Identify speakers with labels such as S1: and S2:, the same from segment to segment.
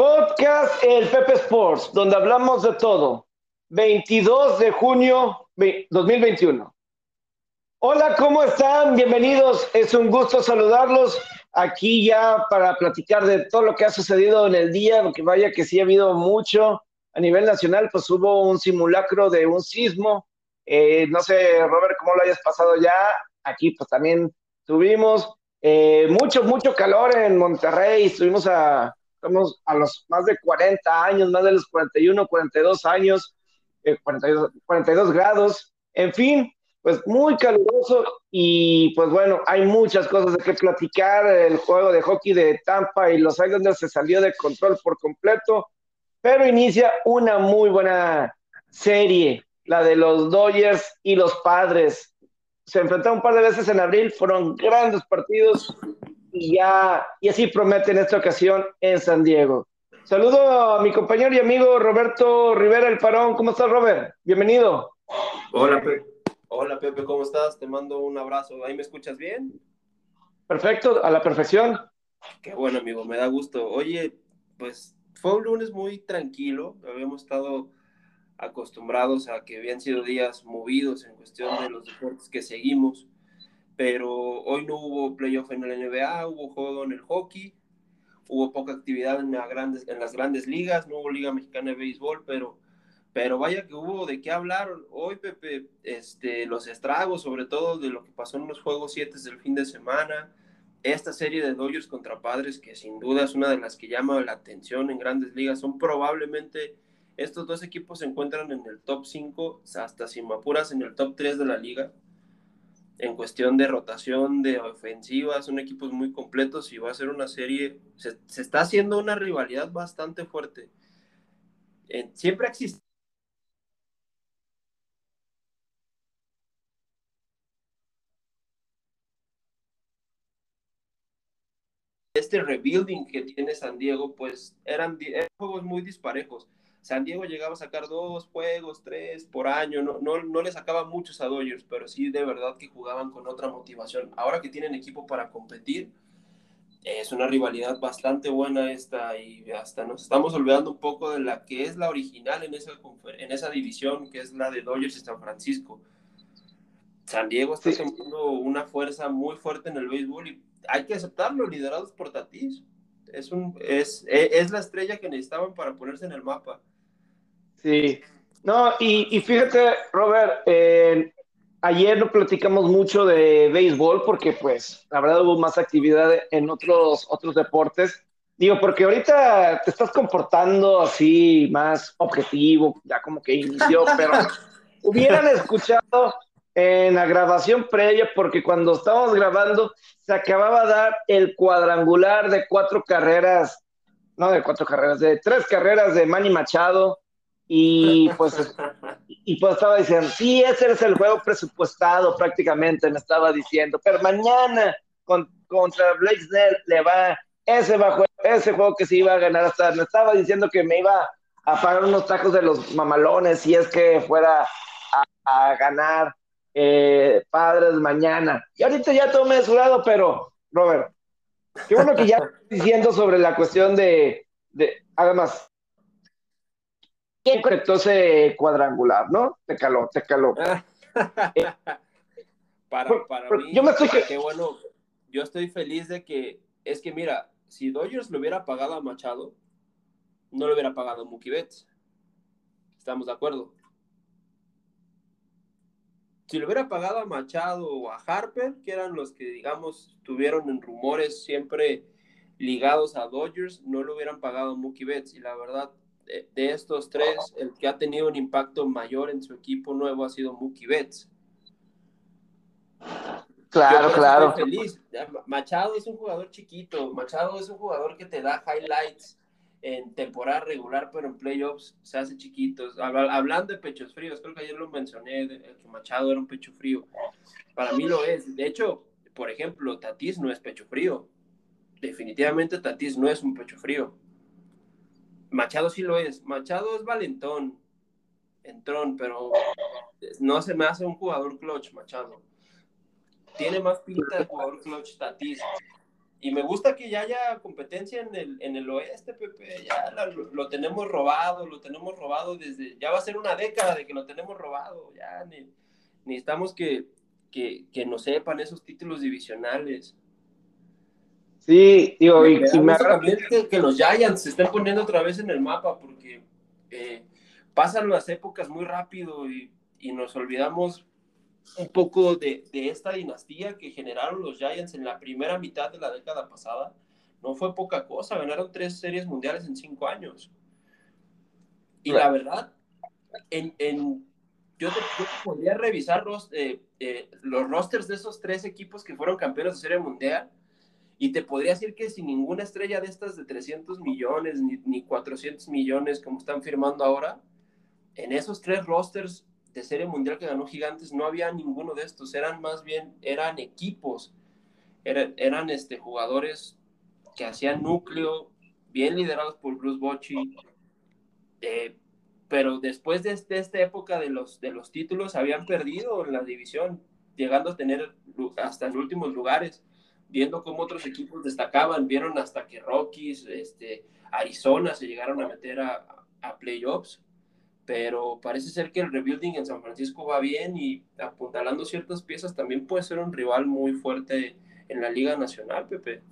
S1: Podcast El Pepe Sports, donde hablamos de todo. 22 de junio 2021. Hola, ¿cómo están? Bienvenidos. Es un gusto saludarlos aquí ya para platicar de todo lo que ha sucedido en el día, porque vaya que sí ha habido mucho. A nivel nacional, pues hubo un simulacro de un sismo. Eh, no sé, Robert, cómo lo hayas pasado ya. Aquí, pues también tuvimos eh, mucho, mucho calor en Monterrey. Estuvimos a, estamos a los más de 40 años, más de los 41, 42 años, 42, eh, 42 grados. En fin, pues muy caluroso y pues bueno, hay muchas cosas de que platicar. El juego de hockey de Tampa y los Islanders se salió de control por completo, pero inicia una muy buena serie, la de los Dodgers y los Padres. Se enfrentaron un par de veces en abril, fueron grandes partidos y ya, y así promete en esta ocasión en San Diego. Saludo a mi compañero y amigo Roberto Rivera El Parón. ¿Cómo estás, Robert? Bienvenido.
S2: Hola, Pepe. Hola, Pepe, ¿cómo estás? Te mando un abrazo. ¿Ahí me escuchas bien?
S1: Perfecto, a la perfección.
S2: Qué bueno, amigo, me da gusto. Oye, pues fue un lunes muy tranquilo. Habíamos estado acostumbrados a que habían sido días movidos en cuestión de los deportes que seguimos pero hoy no hubo playoff en la NBA, hubo juego en el hockey, hubo poca actividad en, grandes, en las grandes ligas, no hubo Liga Mexicana de Béisbol, pero, pero vaya que hubo de qué hablar hoy, Pepe, este, los estragos, sobre todo de lo que pasó en los Juegos 7 del fin de semana, esta serie de Dodgers contra Padres, que sin duda es una de las que llama la atención en grandes ligas, son probablemente estos dos equipos se encuentran en el top 5, hasta sin apuras en el top 3 de la liga en cuestión de rotación, de ofensiva, son equipos muy completos y va a ser una serie, se, está haciendo una rivalidad bastante fuerte. siempre existe. Este rebuilding que tiene San Diego, pues eran, eran juegos muy disparejos San Diego llegaba a sacar dos juegos, tres por año, no, no, no le sacaba muchos a Dodgers, pero sí de verdad que jugaban con otra motivación. Ahora que tienen equipo para competir, es una rivalidad bastante buena esta y hasta nos estamos olvidando un poco de la que es la original en esa, en esa división, que es la de Dodgers y San Francisco. San Diego está teniendo una fuerza muy fuerte en el béisbol y hay que aceptarlo, liderados por Tatis. Es, un, es, es la estrella que necesitaban para ponerse en el mapa.
S1: Sí, no, y, fíjate, Robert, ayer no platicamos mucho de béisbol porque pues la verdad hubo más actividad en otros, otros deportes. Digo, porque ahorita te estás comportando así más objetivo, ya como que inició, pero hubieran escuchado en la grabación previa, porque cuando estábamos grabando se acababa de dar el cuadrangular de cuatro carreras, no de cuatro carreras, de tres carreras de Manny Machado, y pues, y pues estaba diciendo, sí, ese es el juego presupuestado prácticamente, me estaba diciendo, pero mañana contra Blake Snell le va ese, bajo, ese juego que se iba a ganar hasta, me estaba diciendo que me iba a pagar unos tacos de los mamalones si es que fuera a, ganar eh, Padres mañana. Y ahorita ya todo mesurado, pero, Robert, qué bueno que ya diciendo sobre la cuestión de, de además, ¿Quién conectó ese cuadrangular, no? Te caló, te caló.
S2: para, para mí, yo me estoy qué bueno, yo estoy feliz de que, es que mira, si Dodgers le hubiera pagado a Machado, no le hubiera pagado a Mookie Betts. ¿Estamos de acuerdo? Si le hubiera pagado a Machado o a Harper, que eran los que, digamos, tuvieron en rumores siempre ligados a Dodgers, no le hubieran pagado a Mookie Betts. Y la verdad, de, estos tres, el que ha tenido un impacto mayor en su equipo nuevo ha sido Mookie Betts.
S1: Claro, claro.
S2: Feliz. Machado es un jugador chiquito, Machado es un jugador que te da highlights en temporada regular, pero en playoffs se hace chiquitos. Hablando de pechos fríos, creo que ayer lo mencioné, que Machado era un pecho frío. Para mí lo es. De hecho, por ejemplo, Tatis no es pecho frío. Definitivamente Tatis no es un pecho frío. Machado sí lo es. Machado es valentón, entrón, pero no se me hace un jugador clutch, Machado. Tiene más pinta de jugador clutch Tatis. y me gusta que ya haya competencia en el, en el oeste, Pepe. Ya lo, tenemos robado, lo tenemos robado desde. Ya va a ser una década de que lo tenemos robado. Ya necesitamos que, que, que nos sepan esos títulos divisionales.
S1: Sí, digo, y,
S2: me también que, los Giants se estén poniendo otra vez en el mapa porque eh, pasan las épocas muy rápido y, y nos olvidamos un poco de, de, esta dinastía que generaron los Giants en la primera mitad de la década pasada. No fue poca cosa, ganaron tres series mundiales en cinco años. Y la verdad, en, en yo, te, podría revisar los, eh, eh, los rosters de esos tres equipos que fueron campeones de serie mundial y te podría decir que sin ninguna estrella de estas de 300 millones ni, ni 400 millones como están firmando ahora, en esos tres rosters de Serie Mundial que ganó Gigantes no había ninguno de estos, eran más bien, eran equipos, eran, este, jugadores que hacían núcleo, bien liderados por Bruce Bochy, eh, pero después de, este, esta época de los, de los títulos habían perdido en la división, llegando a tener hasta en últimos lugares, viendo cómo otros equipos destacaban, vieron hasta que Rockies, este, Arizona se llegaron a meter a, a playoffs pero parece ser que el rebuilding en San Francisco va bien y apuntalando ciertas piezas también puede ser un rival muy fuerte en la Liga Nacional, Pepe.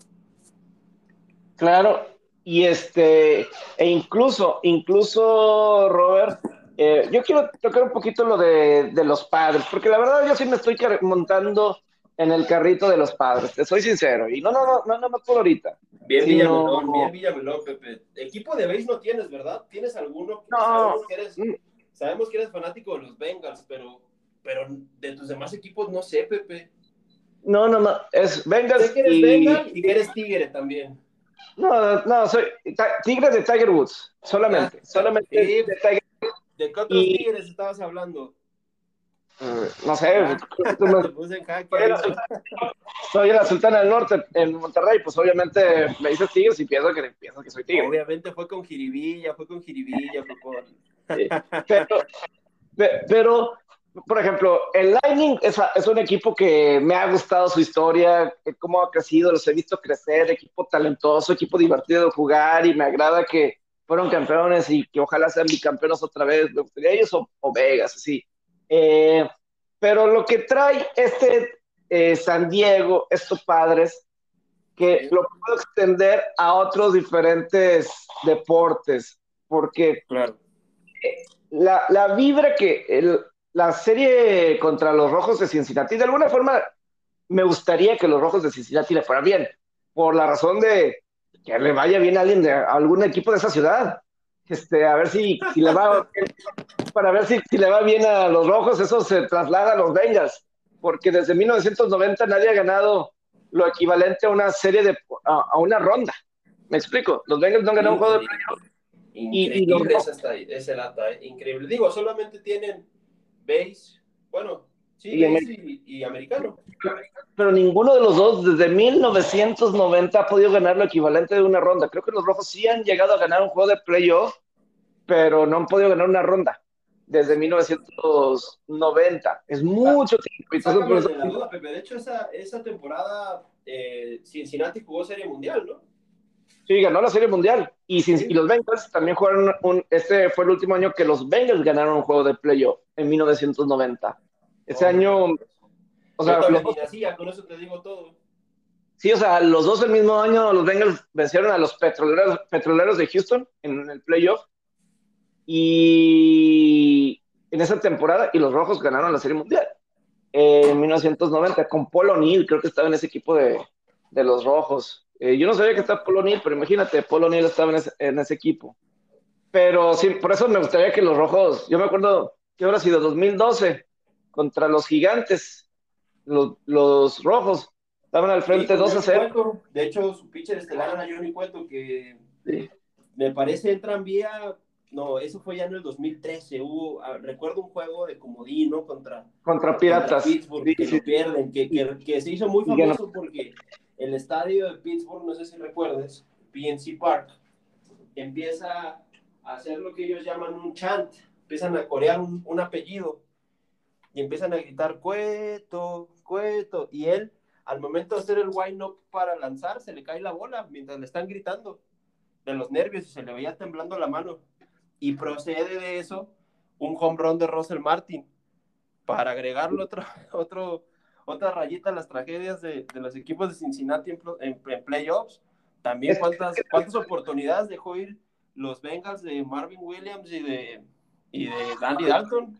S1: Claro, y este, e incluso, incluso, Robert, eh, yo quiero tocar un poquito lo de, de, los padres, porque la verdad yo sí me estoy montando en el carrito de los padres, te soy sincero, y no, no, no, no, no, no por ahorita.
S2: Bien Villamelón, bien Villamelón, Pepe. Equipo de base no tienes, ¿verdad? ¿Tienes alguno?
S1: No.
S2: Sabemos que eres, mm. sabemos que eres fanático de los Bengals, pero, pero de tus demás equipos no sé, Pepe.
S1: No, no, no, es Bengals
S2: sé que eres y... Bengal y que eres Tigre también.
S1: No, no, soy Tigre de Tiger Woods, solamente, ah, solamente
S2: de Tiger ¿De qué otros y... Tigres estabas hablando?
S1: No sé, soy la Sultana del Norte en Monterrey, pues obviamente me dices Tigres y pienso que, pienso que soy Tigre.
S2: Obviamente fue con Jiribilla, fue con Jiribilla, fue con...
S1: pero, pero, por ejemplo, el Lightning es, es, un equipo que me ha gustado su historia, cómo ha crecido, los he visto crecer, equipo talentoso, equipo divertido de jugar y me agrada que fueron campeones y que ojalá sean bicampeones otra vez, me gustaría ellos o, o Vegas, así eh, pero lo que trae este eh, San Diego, estos padres, que lo puedo extender a otros diferentes deportes, porque
S2: claro.
S1: la, la vibra que el, la serie contra los Rojos de Cincinnati, de alguna forma me gustaría que los Rojos de Cincinnati le fueran bien, por la razón de que le vaya bien a alguien de algún equipo de esa ciudad este, a ver si, si le va para ver si, si, le va bien a los rojos, eso se traslada a los Bengals, porque desde 1990 nadie ha ganado lo equivalente a una serie de a, a una ronda. ¿Me explico? Los Bengals no han ganado un juego de playoff.
S2: Increíble y, y los... ese lata, ¿eh? increíble. Digo, solamente tienen base, bueno, sí, y, base y, y americano.
S1: Pero ninguno de los dos desde 1990 ha podido ganar lo equivalente de una ronda. Creo que los rojos sí han llegado a ganar un juego de playoff, pero no han podido ganar una ronda desde 1990. Es mucho tiempo.
S2: Entonces, de, la duda, Pepe. de hecho, esa, esa temporada eh, Cincinnati jugó Serie Mundial, ¿no?
S1: Sí, ganó la Serie Mundial. Y, sí. y los Bengals también jugaron un. Este fue el último año que los Bengals ganaron un juego de playoff en 1990. Ese oh, año
S2: o sea, los, con eso te digo todo.
S1: Sí, o sea, los dos el mismo año, los Bengals vencieron a los petroleros, petroleros de Houston en el playoff. Y en esa temporada, y los rojos ganaron la Serie Mundial en 1990 con Paul O'Neill, creo que estaba en ese equipo de, de los rojos. Eh, yo no sabía que estaba Paul O'Neill, pero imagínate, Paul O'Neill estaba en ese, en ese, equipo. Pero sí, por eso me gustaría que los rojos, yo me acuerdo que habrá sido 2012 contra los gigantes, los, los rojos estaban al frente sí, 2 a 0.
S2: De hecho, su pitcher estelar era Johnny Cueto, que sí. me parece el tranvía. No, eso fue ya en el 2013. Hubo, ah, recuerdo un juego de comodino contra,
S1: contra Piratas.
S2: Contra Pittsburgh, sí, que lo pierden, que, que, que, se hizo muy famoso no. porque el estadio de Pittsburgh, no sé si recuerdes, PNC Park, empieza a hacer lo que ellos llaman un chant, empiezan a corear un, un apellido y empiezan a gritar Cueto, Cueto, y él al momento de hacer el wind up para lanzar, se le cae la bola mientras le están gritando de los nervios y se le veía temblando la mano. Y procede de eso un home run de Russell Martin para agregarle otro, otro, otra rayita a las tragedias de, de los equipos de Cincinnati en, en, playoffs. También cuántas, cuántas oportunidades dejó ir los Bengals de Marvin Williams y de, y de Andy Dalton.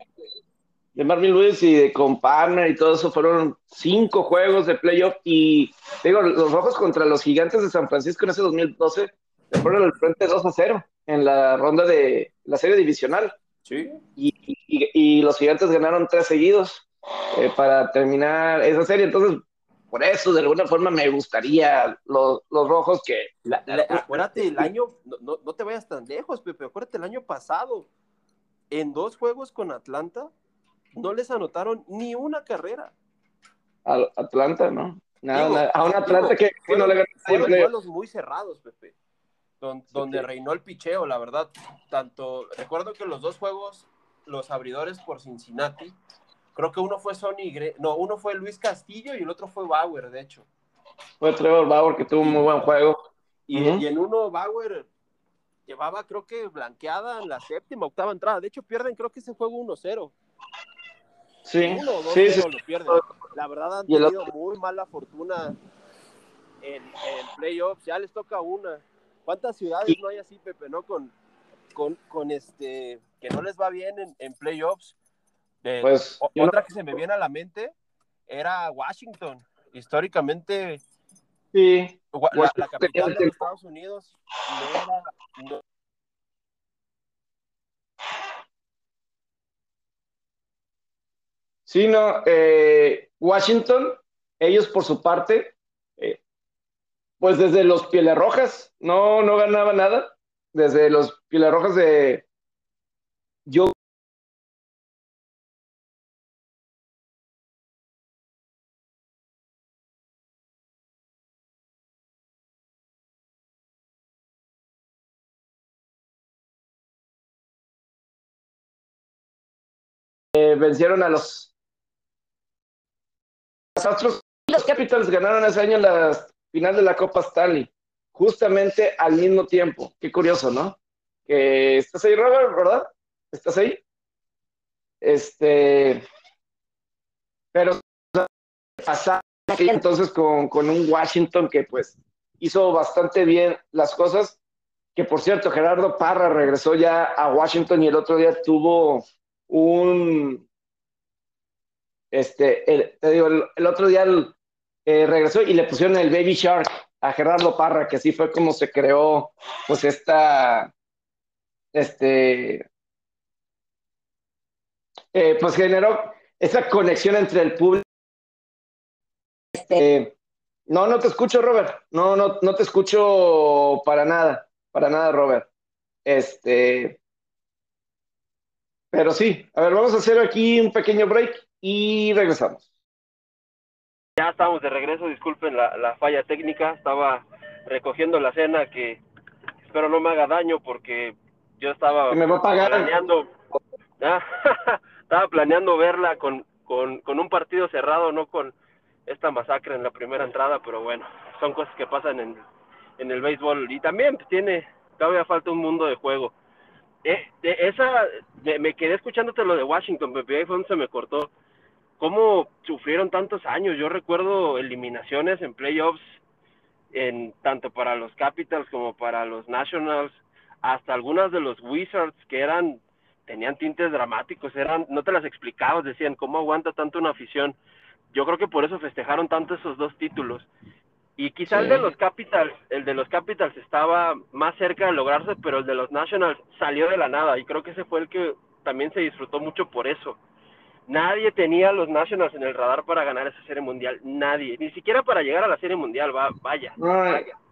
S1: De Marvin Lewis y de Comparner y todo eso fueron cinco juegos de playoff y digo, los rojos contra los gigantes de San Francisco en ese 2012 se fueron al frente 2 a 0 en la ronda de la serie divisional.
S2: Sí.
S1: Y, y, los gigantes ganaron tres seguidos eh, para terminar esa serie. Entonces, por eso, de alguna forma, me gustaría los, los rojos que.
S2: acuérdate, el año, no, no, te vayas tan lejos, Pepe, acuérdate el año pasado, en dos juegos con Atlanta, no les anotaron ni una carrera.
S1: Al Atlanta, ¿no? Nada, A un Atlanta que, no le.
S2: Fueron duelos muy cerrados, Pepe donde, reinó el picheo, la verdad. Tanto, recuerdo que los dos juegos, los abridores por Cincinnati, creo que uno fue Sonny, no, uno fue Luis Castillo y el otro fue Bauer, de hecho.
S1: Fue Trevor Bauer que tuvo un muy buen juego.
S2: Y, y en uno Bauer llevaba, creo que blanqueada en la séptima, octava entrada. De hecho, pierden, creo que ese juego 1-0.
S1: Sí,
S2: sí, sí. Lo pierden. La verdad han tenido muy mala fortuna en, en playoffs. Ya les toca una. ¿Cuántas ciudades no hay así, Pepe, no? Con, con, este, que no les va bien en, playoffs. pues, otra que se me viene a la mente era Washington. Históricamente,
S1: sí.
S2: la, capital de Estados Unidos
S1: Sí, no, eh, Washington, ellos por su parte, pues desde los Pieles Rojas, no, no ganaba nada. Desde los Pieles Rojas de. Yo. Eh, vencieron a los Astros. Los Capitals ganaron ese año las final de la Copa Stanley, justamente al mismo tiempo. Qué curioso, ¿no? Que estás ahí, Robert, ¿verdad? ¿Estás ahí? Este, pero pasaba entonces con, con un Washington que pues hizo bastante bien las cosas. Que por cierto, Gerardo Parra regresó ya a Washington y el otro día tuvo un, este, el, te digo, el, otro día el, eh, regresó y le pusieron el Baby Shark a Gerardo Parra, que así fue como se creó, pues esta, este, eh, pues generó esa conexión entre el público. Este, no, no te escucho, Robert. No, no, no te escucho para nada, para nada, Robert. Este, pero sí, a ver, vamos a hacer aquí un pequeño break y regresamos.
S2: Ya estamos de regreso, disculpen la, falla técnica, estaba recogiendo la cena que espero no me haga daño porque yo estaba planeando ah, estaba planeando verla con, con, un partido cerrado, no con esta masacre en la primera entrada, pero bueno, son cosas que pasan en, en el béisbol y también tiene, todavía falta un mundo de juego. Eh, de esa, me, quedé escuchándote lo de Washington, pero ahí fue donde se me cortó cómo sufrieron tantos años. Yo recuerdo eliminaciones en playoffs, en, tanto para los Capitals como para los Nationals, hasta algunas de los Wizards que eran, tenían tintes dramáticos, eran, no te las explicabas, decían, ¿cómo aguanta tanto una afición? Yo creo que por eso festejaron tanto esos dos títulos. Y quizá el de los Capitals, el de los Capitals estaba más cerca de lograrse, pero el de los Nationals salió de la nada y creo que ese fue el que también se disfrutó mucho por eso Nadie tenía a los Nationals en el radar para ganar esa serie mundial, nadie, ni siquiera para llegar a la serie mundial, va, vaya.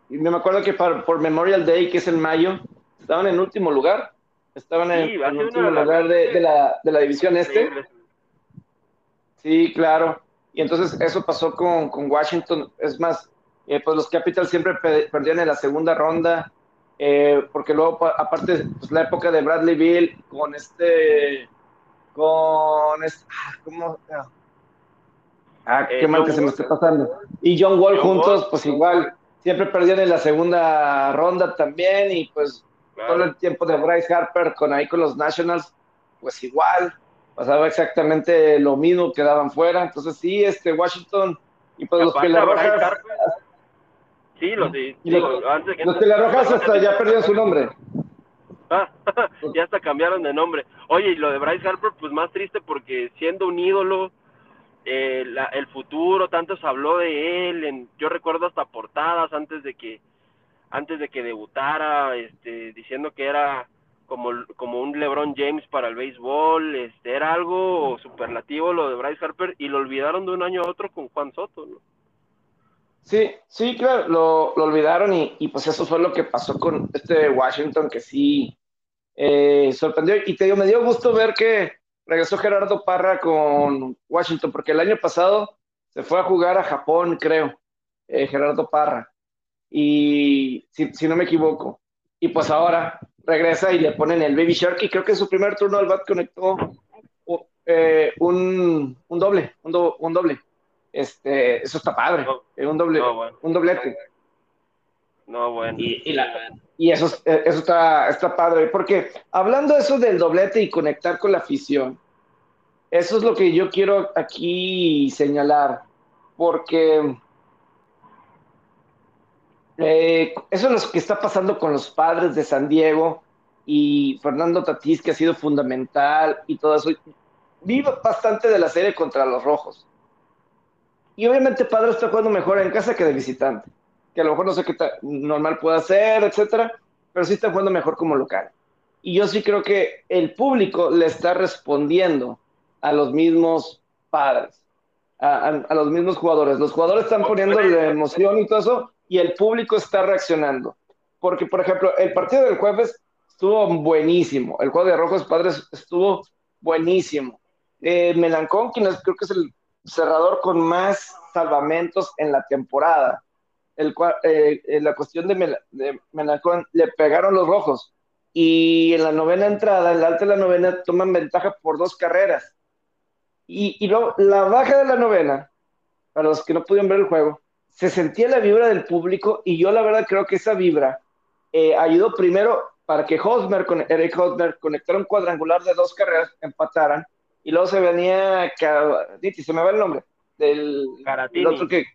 S1: Y me acuerdo que por Memorial Day, que es en mayo, estaban en último lugar, estaban en, último lugar de, la, de, la, división este. Sí, claro. Y entonces eso pasó con, con Washington. Es más, eh, pues los Capitals siempre perdían en la segunda ronda, eh, porque luego, aparte, pues la época de Bradley Bill con este con. Ah, ¿Cómo? Ah, qué mal que se me esté pasando. Y John Wall juntos, pues igual, siempre perdieron en la segunda ronda también y pues todo el tiempo de Bryce Harper con ahí con los Nationals, pues igual, pasaba exactamente lo mismo, quedaban fuera. Entonces sí, este Washington y pues los Pelarrojas.
S2: Sí, los,
S1: sí, antes los Pelarrojas hasta ya perdieron su nombre.
S2: Ya hasta cambiaron de nombre. Oye, y lo de Bryce Harper, pues más triste porque siendo un ídolo, eh, el futuro, tanto se habló de él, en, yo recuerdo hasta portadas antes de que antes de que debutara, este, diciendo que era como, como un LeBron James para el béisbol, este, era algo superlativo lo de Bryce Harper y lo olvidaron de un año a otro con Juan Soto, ¿no?
S1: Sí, sí, claro, lo, lo olvidaron y, y, pues eso fue lo que pasó con este Washington que sí eh, sorprendió y te digo, me dio gusto ver que regresó Gerardo Parra con Washington porque el año pasado se fue a jugar a Japón, creo, eh, Gerardo Parra y si, si, no me equivoco. Y pues ahora regresa y le ponen el Baby Shark y creo que en su primer turno al bat conectó eh, un, un, doble, un, un, doble. Este, eso está padre, eh, un doble, un doblete.
S2: No, bueno.
S1: Y, y, la, y eso, eh, eso está, está padre, porque hablando de eso del doblete y conectar con la afición, eso es lo que yo quiero aquí señalar, porque eh, eso es lo que está pasando con los padres de San Diego y Fernando Tatís, que ha sido fundamental y todo eso. Vi bastante de la serie contra los rojos. Y obviamente Padre está jugando mejor en casa que de visitante. Que a lo mejor no sé qué normal puede hacer, etcétera, pero sí está jugando mejor como local. Y yo sí creo que el público le está respondiendo a los mismos padres, a, a los mismos jugadores. Los jugadores están poniendo la emoción y todo eso, y el público está reaccionando. Porque, por ejemplo, el partido del jueves estuvo buenísimo. El juego de Rojos Padres estuvo buenísimo. Eh, Melancón, quien creo que es el cerrador con más salvamentos en la temporada. El eh, en la cuestión de, Melancón, le pegaron los rojos. Y en la novena entrada, en la alta de la novena, toman ventaja por dos carreras. Y, y luego, la baja de la novena, para los que no pudieron ver el juego, se sentía la vibra del público y yo la verdad creo que esa vibra eh, ayudó primero para que Hosmer, con Eric Hosmer, conectara un cuadrangular de dos carreras, empataran, y luego se venía, Diti, se me va el nombre, del
S2: Garatini.
S1: otro que,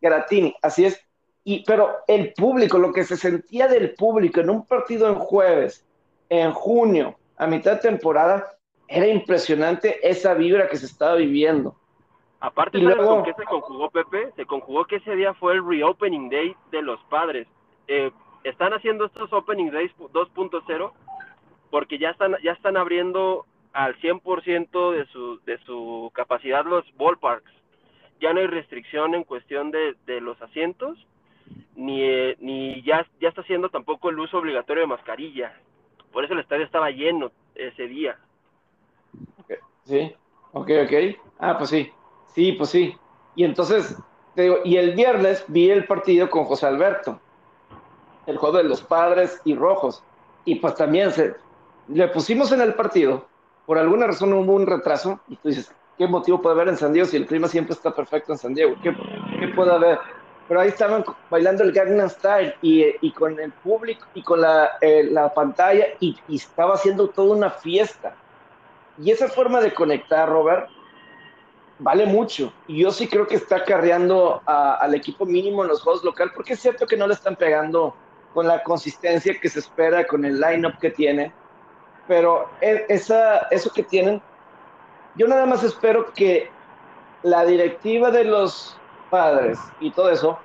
S1: Garatini, así es, y, pero el público, lo que se sentía del público en un partido en jueves, en junio, a mitad de temporada, era impresionante esa vibra que se estaba viviendo.
S2: Aparte, ¿sabes luego... con qué se conjugó Pepe? Se conjugó que ese día fue el reopening day de los padres. Eh, están haciendo estos opening days 2.0 porque ya están, ya están abriendo al 100% de su, de su capacidad los ballparks. Ya no hay restricción en cuestión de, de los asientos, ni, ni ya, ya está haciendo tampoco el uso obligatorio de mascarilla. Por eso el estadio estaba lleno ese día.
S1: Sí, ok, ok. Ah, pues sí. Sí, pues sí. Y entonces, digo, y el viernes vi el partido con José Alberto, el juego de los padres y rojos. Y pues también se, le pusimos en el partido, por alguna razón hubo un retraso, y tú dices, ¿qué motivo puede haber en San Diego si el clima siempre está perfecto en San Diego? ¿Qué, qué puede haber? Pero ahí estaban bailando el Gangnam Style y, y con el público y con la, eh, la pantalla y, y estaba haciendo toda una fiesta. Y esa forma de conectar, Robert, vale mucho. Y yo sí creo que está carreando al equipo mínimo en los juegos local, porque es cierto que no le están pegando con la consistencia que se espera, con el lineup que tiene. Pero e, esa, eso que tienen, yo nada más espero que la directiva de los padres y todo eso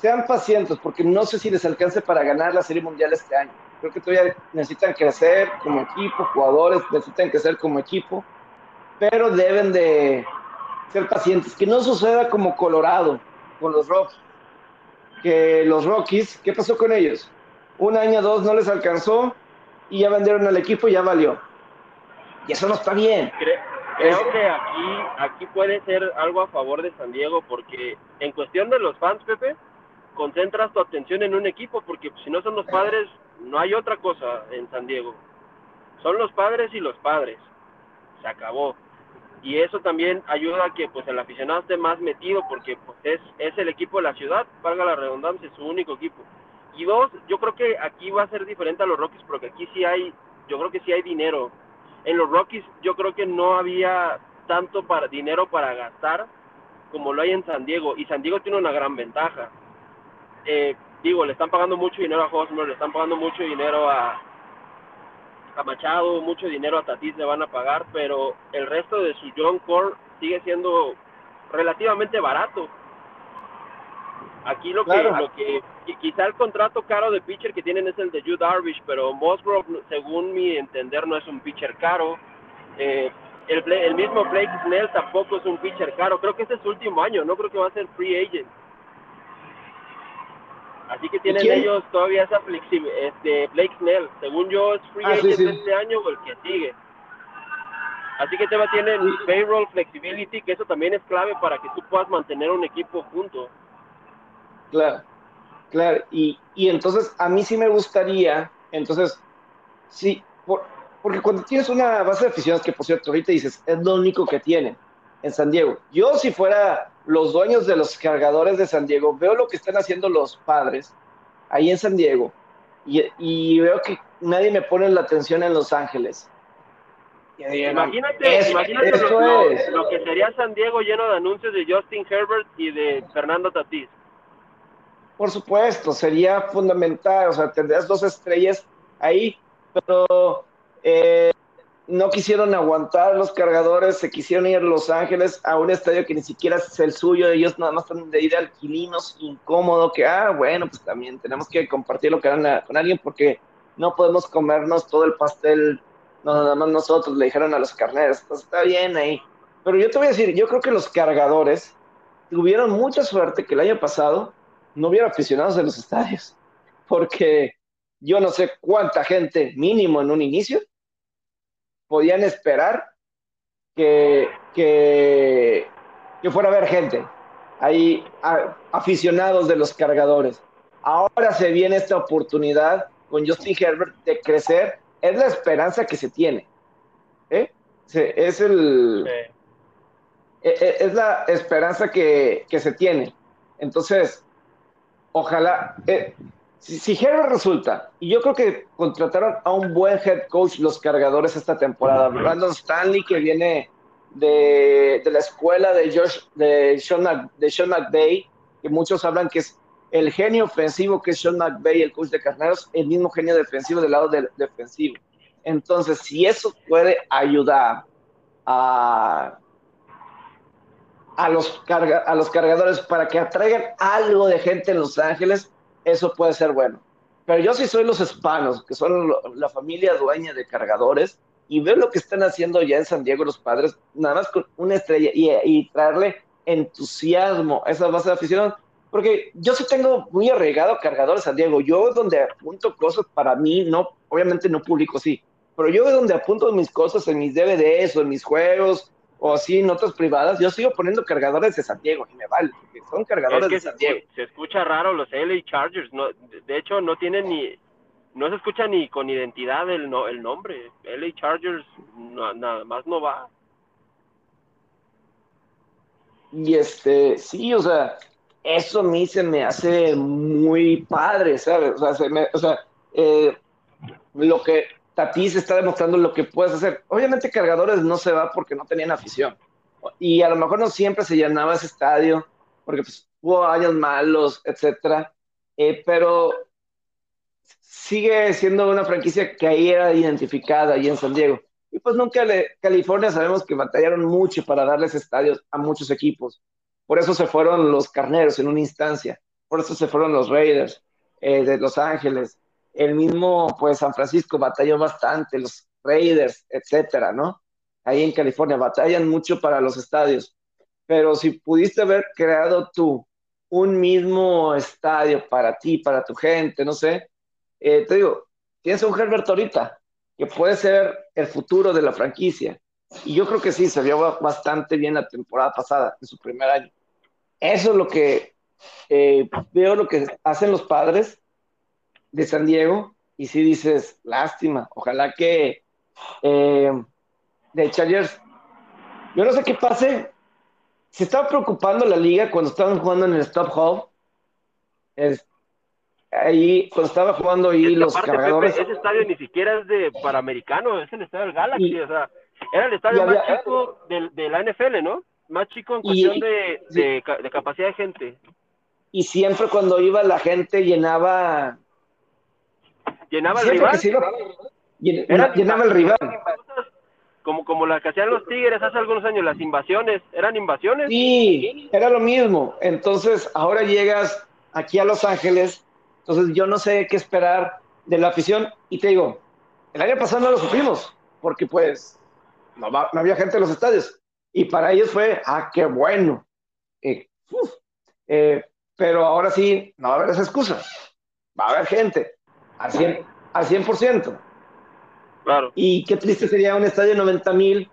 S1: sean pacientes, porque no sé si les alcance para ganar la Serie Mundial este año. Creo que todavía necesitan crecer como equipo, jugadores necesitan crecer como equipo, pero deben de, ser pacientes, que no suceda como Colorado con los Rockies, que los Rockies, ¿qué pasó con ellos? Un año, dos no les alcanzó y ya vendieron al equipo y ya valió. Y eso no está bien.
S2: Creo, que aquí, aquí puede ser algo a favor de San Diego porque en cuestión de los fans, Pepe, concentras tu atención en un equipo porque si no son los padres, no hay otra cosa en San Diego. Son los padres y los padres. Se acabó y eso también ayuda a que pues el aficionado esté más metido porque pues es, es el equipo de la ciudad, valga la redundancia, es su único equipo. Y dos, yo creo que aquí va a ser diferente a los Rockies porque aquí sí hay, yo creo que sí hay dinero. En los Rockies yo creo que no había tanto dinero para gastar como lo hay en San Diego y San Diego tiene una gran ventaja. Eh, digo, le están pagando mucho dinero a Hosmer, le están pagando mucho dinero a, a Machado, mucho dinero a Tatis le van a pagar, pero el resto de su John Core sigue siendo relativamente barato. Aquí lo que, lo que quizá el contrato caro de pitcher que tienen es el de Jude Darvish, pero Musgrove, según mi entender, no es un pitcher caro. Eh, el, el, mismo Blake Snell tampoco es un pitcher caro. Creo que este es su último año, no creo que va a ser free agent. Así que tienen ellos todavía esa flexibilidad. Este, Blake Snell, según yo, es free ah, agent este año o el que sigue. Así que tema tienen payroll flexibility, que eso también es clave para que tú puedas mantener un equipo junto.
S1: Claro, claro. Y, y entonces a mí sí me gustaría, entonces, sí, porque cuando tienes una base de aficionados, que por cierto, ahorita dices, es lo único que tienen en San Diego. Yo si fuera los dueños de los cargadores de San Diego, veo lo que están haciendo los padres ahí en San Diego y, veo que nadie me pone la atención en Los Ángeles.
S2: imagínate, imagínate lo, que sería San Diego lleno de anuncios de Justin Herbert y de Fernando Tatís.
S1: Por supuesto, sería fundamental, o sea, tendrías dos estrellas ahí, pero eh, no quisieron aguantar los cargadores, se quisieron ir a Los Ángeles a un estadio que ni siquiera es el suyo, ellos nada más están de ir alquilinos, incómodo, que, ah, bueno, pues también tenemos que compartirlo con, con alguien porque no podemos comernos todo el pastel, nada más nosotros, le dijeron a los carneros, pues está bien ahí. Pero yo te voy a decir, yo creo que los cargadores tuvieron mucha suerte que el año pasado no hubiera aficionados en los estadios, porque yo no sé cuánta gente mínimo en un inicio podían esperar que, que, fuera a haber gente, hay aficionados de los cargadores. Ahora se viene esta oportunidad con Justin Herbert de crecer, es la esperanza que se tiene. ¿eh? Es el... E, e, es la esperanza que, que se tiene. Entonces, ojalá, eh, si, Herbert resulta, y yo creo que contrataron a un buen head coach los cargadores esta temporada, Brandon Stanley, que viene de, la escuela de, Josh, de, Sean, de Sean McVay, que muchos hablan que es el genio ofensivo que es Sean McVay, el coach de Carneros, el mismo genio defensivo del lado defensivo. Entonces, si eso puede ayudar a, a, los, a los cargadores para que atraigan algo de gente en Los Ángeles, eso puede ser bueno. Pero yo sí soy los hispanos, que son la familia dueña de cargadores, y veo lo que están haciendo ya en San Diego los padres, nada más con una estrella y, traerle entusiasmo a esa base de afición, porque yo sí tengo muy arraigado cargadores San Diego. Yo donde apunto cosas para mí, no, obviamente no publico, sí, pero yo donde apunto mis cosas en mis DVDs o en mis juegos o así notas privadas, yo sigo poniendo cargadores de Santiago y me vale, porque son cargadores de Santiago.
S2: Se, escucha raro los LA Chargers, no, de hecho no tienen ni, no se escucha ni con identidad el, no, el nombre, LA Chargers nada más no va.
S1: Y este, sí, o sea, eso a mí se me hace muy padre, ¿sabes? O sea, se me, o sea eh, lo que Tatis está demostrando lo que puedes hacer. Obviamente Cargadores no se va porque no tenían afición. Y a lo mejor no siempre se llenaba ese estadio, porque pues, hubo años malos, etcétera. Eh, pero sigue siendo una franquicia que ahí era identificada, ahí en San Diego. Y pues nunca le, California sabemos que batallaron mucho para darles estadios a muchos equipos. Por eso se fueron los carneros en una instancia. Por eso se fueron los Raiders eh, de Los Ángeles el mismo, pues San Francisco batalló bastante, los Raiders, etcétera, ¿no? Ahí en California batallan mucho para los estadios. Pero si pudiste haber creado tú un mismo estadio para ti, para tu gente, no sé, eh, te digo, tienes un Herbert ahorita, que puede ser el futuro de la franquicia. Y yo creo que sí, se vio bastante bien la temporada pasada, en su primer año. Eso es lo que eh, veo lo que hacen los padres de San Diego y si dices, lástima, ojalá que eh, de Chargers Yo no sé qué pase. Se estaba preocupando la liga cuando estaban jugando en el Stop Hall. ahí, cuando estaba jugando ahí los cargadores.
S2: ese estadio ni siquiera es de Panamericano, es el estadio del Galaxy. o sea, era el estadio más chico de, de, la NFL, ¿no? Más chico en cuestión de, de, capacidad de gente.
S1: Y siempre cuando iba la gente llenaba.
S2: Llenaba el rival.
S1: llenaba el rival
S2: como, como la que hacían los Tigres hace algunos años, las invasiones, ¿eran invasiones?
S1: Sí, era lo mismo. Entonces, ahora llegas aquí a Los Ángeles, entonces yo no sé qué esperar de la afición. Y te digo, el año pasado no lo supimos, porque pues no, había gente en los estadios. Y para ellos fue, ah, qué bueno. Eh, eh, pero ahora sí, no va a haber esa excusa. Va a haber gente al 100%. Al 100%. Y qué triste sería un estadio de 90 mil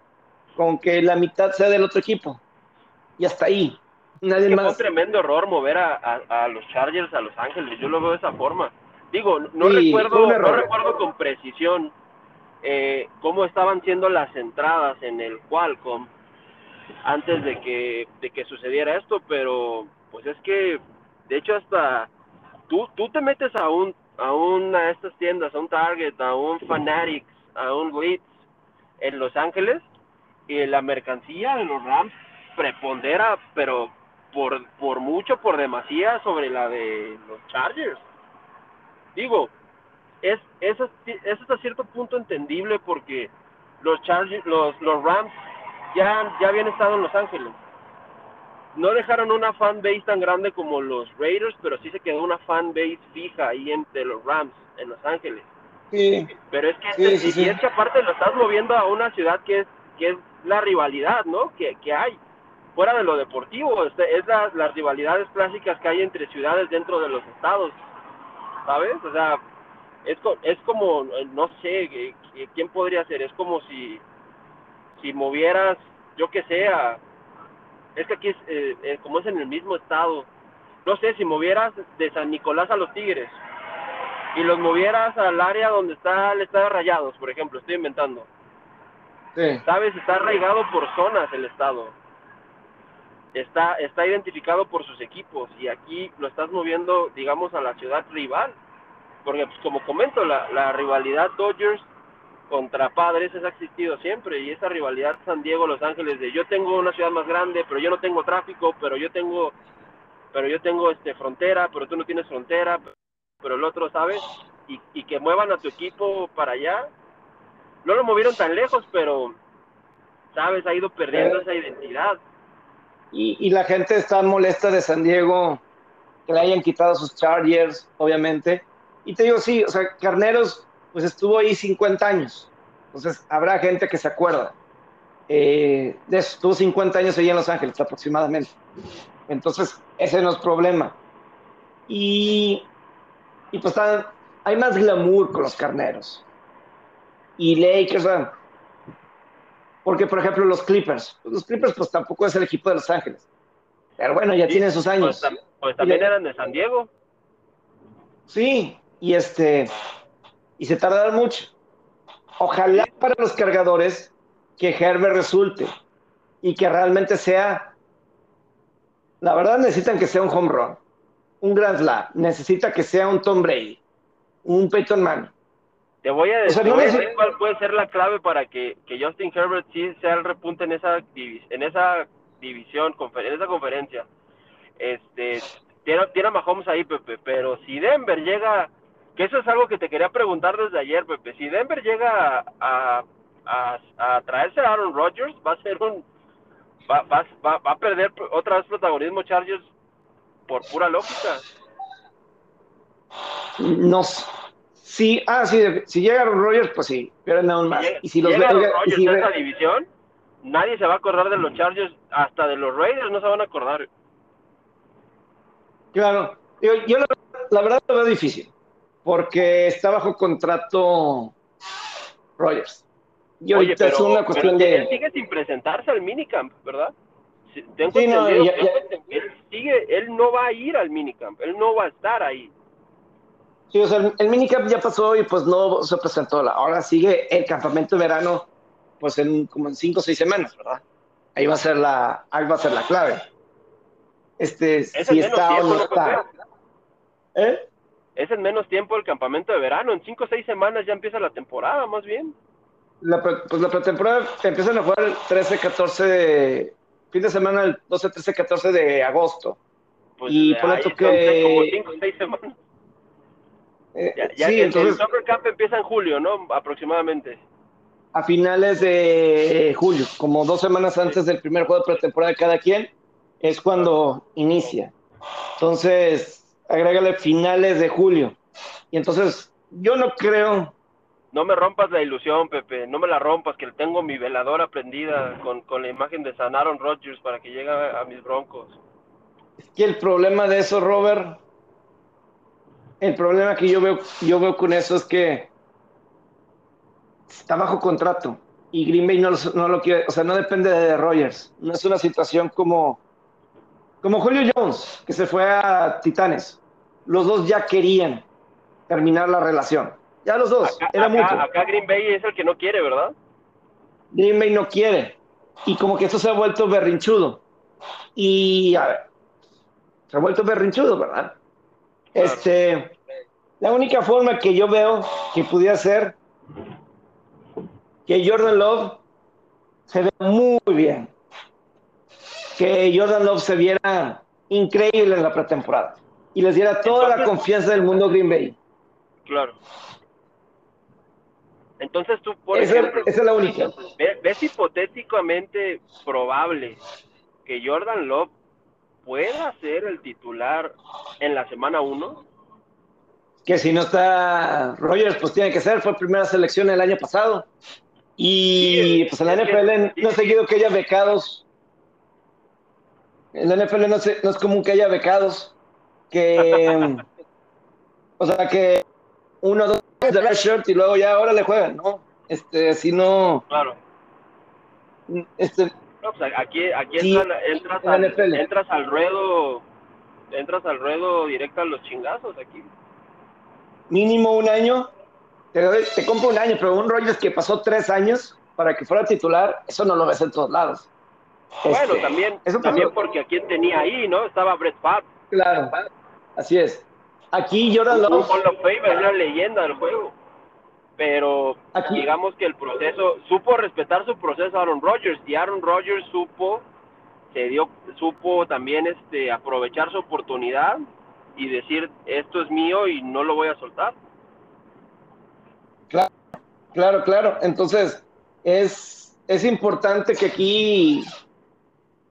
S1: con que la mitad sea del otro equipo. Y hasta ahí. Nadie más.
S2: Fue un tremendo error mover a, los Chargers a Los Ángeles. Yo lo veo de esa forma. Digo, no, recuerdo, no recuerdo con precisión eh, cómo estaban siendo las entradas en el Qualcomm antes de que, de que sucediera esto, pero pues es que, de hecho, hasta tú, tú te metes a un a una de estas tiendas, a un Target, a un Fanatics, a un Blitz en Los Ángeles y la mercancía de los Rams prepondera, pero por, por mucho, por demasía sobre la de los Chargers. Digo, es, es, es hasta cierto punto entendible porque los Chargers, los, los Rams ya, ya habían estado en Los Ángeles. No dejaron una fan base tan grande como los Raiders, pero sí se quedó una fan base fija ahí entre los Rams en Los Ángeles. Pero es que, sí, y, es que aparte lo estás moviendo a una ciudad que es, que es la rivalidad, ¿no? Que, que hay. Fuera de lo deportivo, este, es las rivalidades clásicas que hay entre ciudades dentro de los estados. ¿Sabes? O sea, es, es como, no sé, ¿quién podría ser? Es como si, si movieras, yo que sé, es que aquí es, eh, eh, como es en el mismo estado, no sé, si movieras de San Nicolás a los Tigres, y los movieras al área donde está el estado de Rayados, por ejemplo, estoy inventando. Sí. ¿Sabes? Está arraigado por zonas el estado. Está, está identificado por sus equipos y aquí lo estás moviendo, digamos, a la ciudad rival. Porque, pues, como comento, la, la rivalidad Dodgers contra Padres ha existido siempre y esa rivalidad San Diego-Los Ángeles de yo tengo una ciudad más grande, pero yo no tengo tráfico, pero yo tengo pero yo tengo este frontera, pero tú no tienes frontera pero el otro, ¿sabes? Y, y que muevan a tu equipo para allá. No lo movieron tan lejos, pero, ¿sabes? Ha ido perdiendo esa identidad.
S1: Y, y, la gente está molesta de San Diego que le hayan quitado sus Chargers, obviamente. Y te digo, sí, o sea, Carneros, pues estuvo ahí 50 años. Entonces, habrá gente que se acuerda. Eh, de eso, estuvo 50 años ahí en Los Ángeles aproximadamente. Entonces, ese no es problema. Y y pues hay más glamour con los carneros. Y Lakers, porque por ejemplo los Clippers, pues, los Clippers pues tampoco es el equipo de Los Ángeles. Pero bueno, ya tienen sus años.
S2: Pues, pues también eran de San Diego.
S1: Sí, y este, y se tardaron mucho. Ojalá para los cargadores que Herbert resulte y que realmente sea, la verdad necesitan que sea un home run un Grand Slam, necesita que sea un Tom Brady, un Peyton Manning.
S2: Te voy a decir, cuál puede ser la clave para que, Justin Herbert sí sea el repunte en esa, en esa división, en esa conferencia. Este, tiene, tiene a Mahomes ahí, Pepe, pero si Denver llega, que eso es algo que te quería preguntar desde ayer, Pepe, si Denver llega a, a, traerse a Aaron Rodgers, va a ser un, va, va, va a perder otra vez protagonismo Chargers por pura lógica.
S1: No, sí, ah, sí, si llega Rogers, pues sí, pero aún más.
S2: y si los llega Rogers si esa división, nadie se va a acordar de los Chargers, hasta de los Raiders no se van a acordar.
S1: Claro, yo, yo la, verdad lo veo difícil, porque está bajo contrato Rogers.
S2: Y ahorita es una cuestión de. Él sigue sin presentarse al minicamp, ¿verdad? sí, no, él sigue, él no va a ir al minicamp, él no va a estar ahí.
S1: Sí, o sea, el, minicamp ya pasó y pues no se presentó. Ahora sigue el campamento de verano, pues en como en cinco o seis semanas, ¿verdad? ahí va a ser la, ahí va a ser la clave. Este, si está o no está.
S2: ¿Eh? Es en menos tiempo el campamento de verano, en cinco o seis semanas ya empieza la temporada, más bien.
S1: La, pues la pretemporada empiezan a jugar el 13, 14 de, fin de semana, el 12, 13, 14 de agosto.
S2: Pues y por eso que... Como cinco o seis semanas. Eh, ya, sí, entonces, el Soccer Camp empieza en julio, ¿no? Aproximadamente.
S1: A finales de julio, como dos semanas antes del primer juego de pretemporada de cada quien, es cuando inicia. Entonces, agrégale finales de julio. Y entonces, yo no creo.
S2: No me rompas la ilusión, Pepe, no me la rompas, que tengo mi veladora prendida con, con la imagen de San Aaron Rodgers para que llegue a, a mis broncos.
S1: Es que el problema de eso, Robert, el problema que yo veo, yo veo con eso es que está bajo contrato y Green Bay no, no lo quiere, o sea, no depende de Rogers. No es una situación como, como Julio Jones, que se fue a Titanes. Los dos ya querían terminar la relación. Ya los dos, era mucho.
S2: Acá Green Bay es el que no quiere, ¿verdad?
S1: Green Bay no quiere. Y como que esto se ha vuelto berrinchudo. Y a ver, se ha vuelto berrinchudo, ¿verdad? Este, la única forma que yo veo que pudiera ser que Jordan Love se vea muy bien. Que Jordan Love se viera increíble en la pretemporada y les diera toda la confianza del mundo Green Bay.
S2: Claro. Entonces tú, por
S1: esa, ejemplo, esa es la única.
S2: ¿ves hipotéticamente probable que Jordan Love pueda ser el titular en la semana 1?
S1: Que si no está Rogers, pues tiene que ser, fue primera selección el año pasado. Y pues en la NFL no he seguido que haya becados. En la NFL no, no es común que haya becados. Que. o sea, que uno dos de la shirt y luego ya ahora le juegan, ¿no? Este, si no.
S2: Claro.
S1: Este,
S2: pues, aquí, aquí entras, al, entras al ruedo, entras al ruedo directo a los chingazos aquí.
S1: Mínimo un año, te, compro un año, pero un Rogers que pasó tres años para que fuera titular, eso no lo ves en todos lados.
S2: Bueno, este, también, también porque a quien tenía ahí, ¿no? Estaba Brett Favre.
S1: Claro, así es. Aquí Jordan Love.
S2: es una leyenda del juego pero digamos que el proceso, supo respetar su proceso Aaron Rodgers y Aaron Rodgers supo, se dio, supo también este, aprovechar su oportunidad y decir esto es mío y no lo voy a soltar.
S1: Claro, claro, claro. Entonces es, es importante que aquí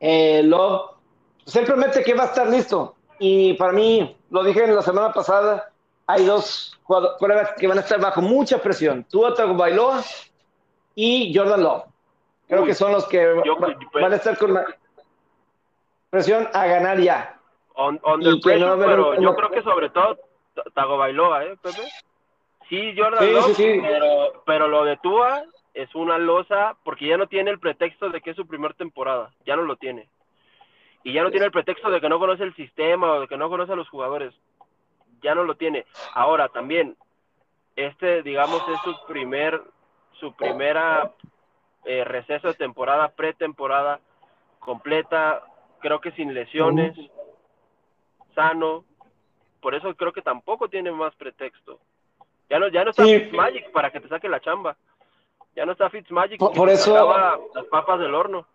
S1: eh, Love simplemente que va a estar listo y para mí, lo dije en la semana pasada, hay dos jugadores que van a estar bajo mucha presión. Tua Tagovailoa y Jordan Love. Creo que son los que van a estar con presión a ganar ya.
S2: pero yo creo que sobre todo Tagovailoa, ¿eh, Pepe? Sí, Jordan Love, Pero, pero lo de Tua es una losa porque ya no tiene el pretexto de que es su primera temporada. Ya no lo tiene. Y ya no tiene el pretexto de que no conoce el sistema o de que no conoce a los jugadores ya no lo tiene. Ahora también, este, digamos, es su primer, su primera eh, receso de temporada, pretemporada completa, creo que sin lesiones, sano. Por eso creo que tampoco tiene más pretexto. Ya no, ya no está Fitzmagic para que te saque la chamba. Ya no está Fitzmagic.
S1: Por, por eso.
S2: Las papas del horno.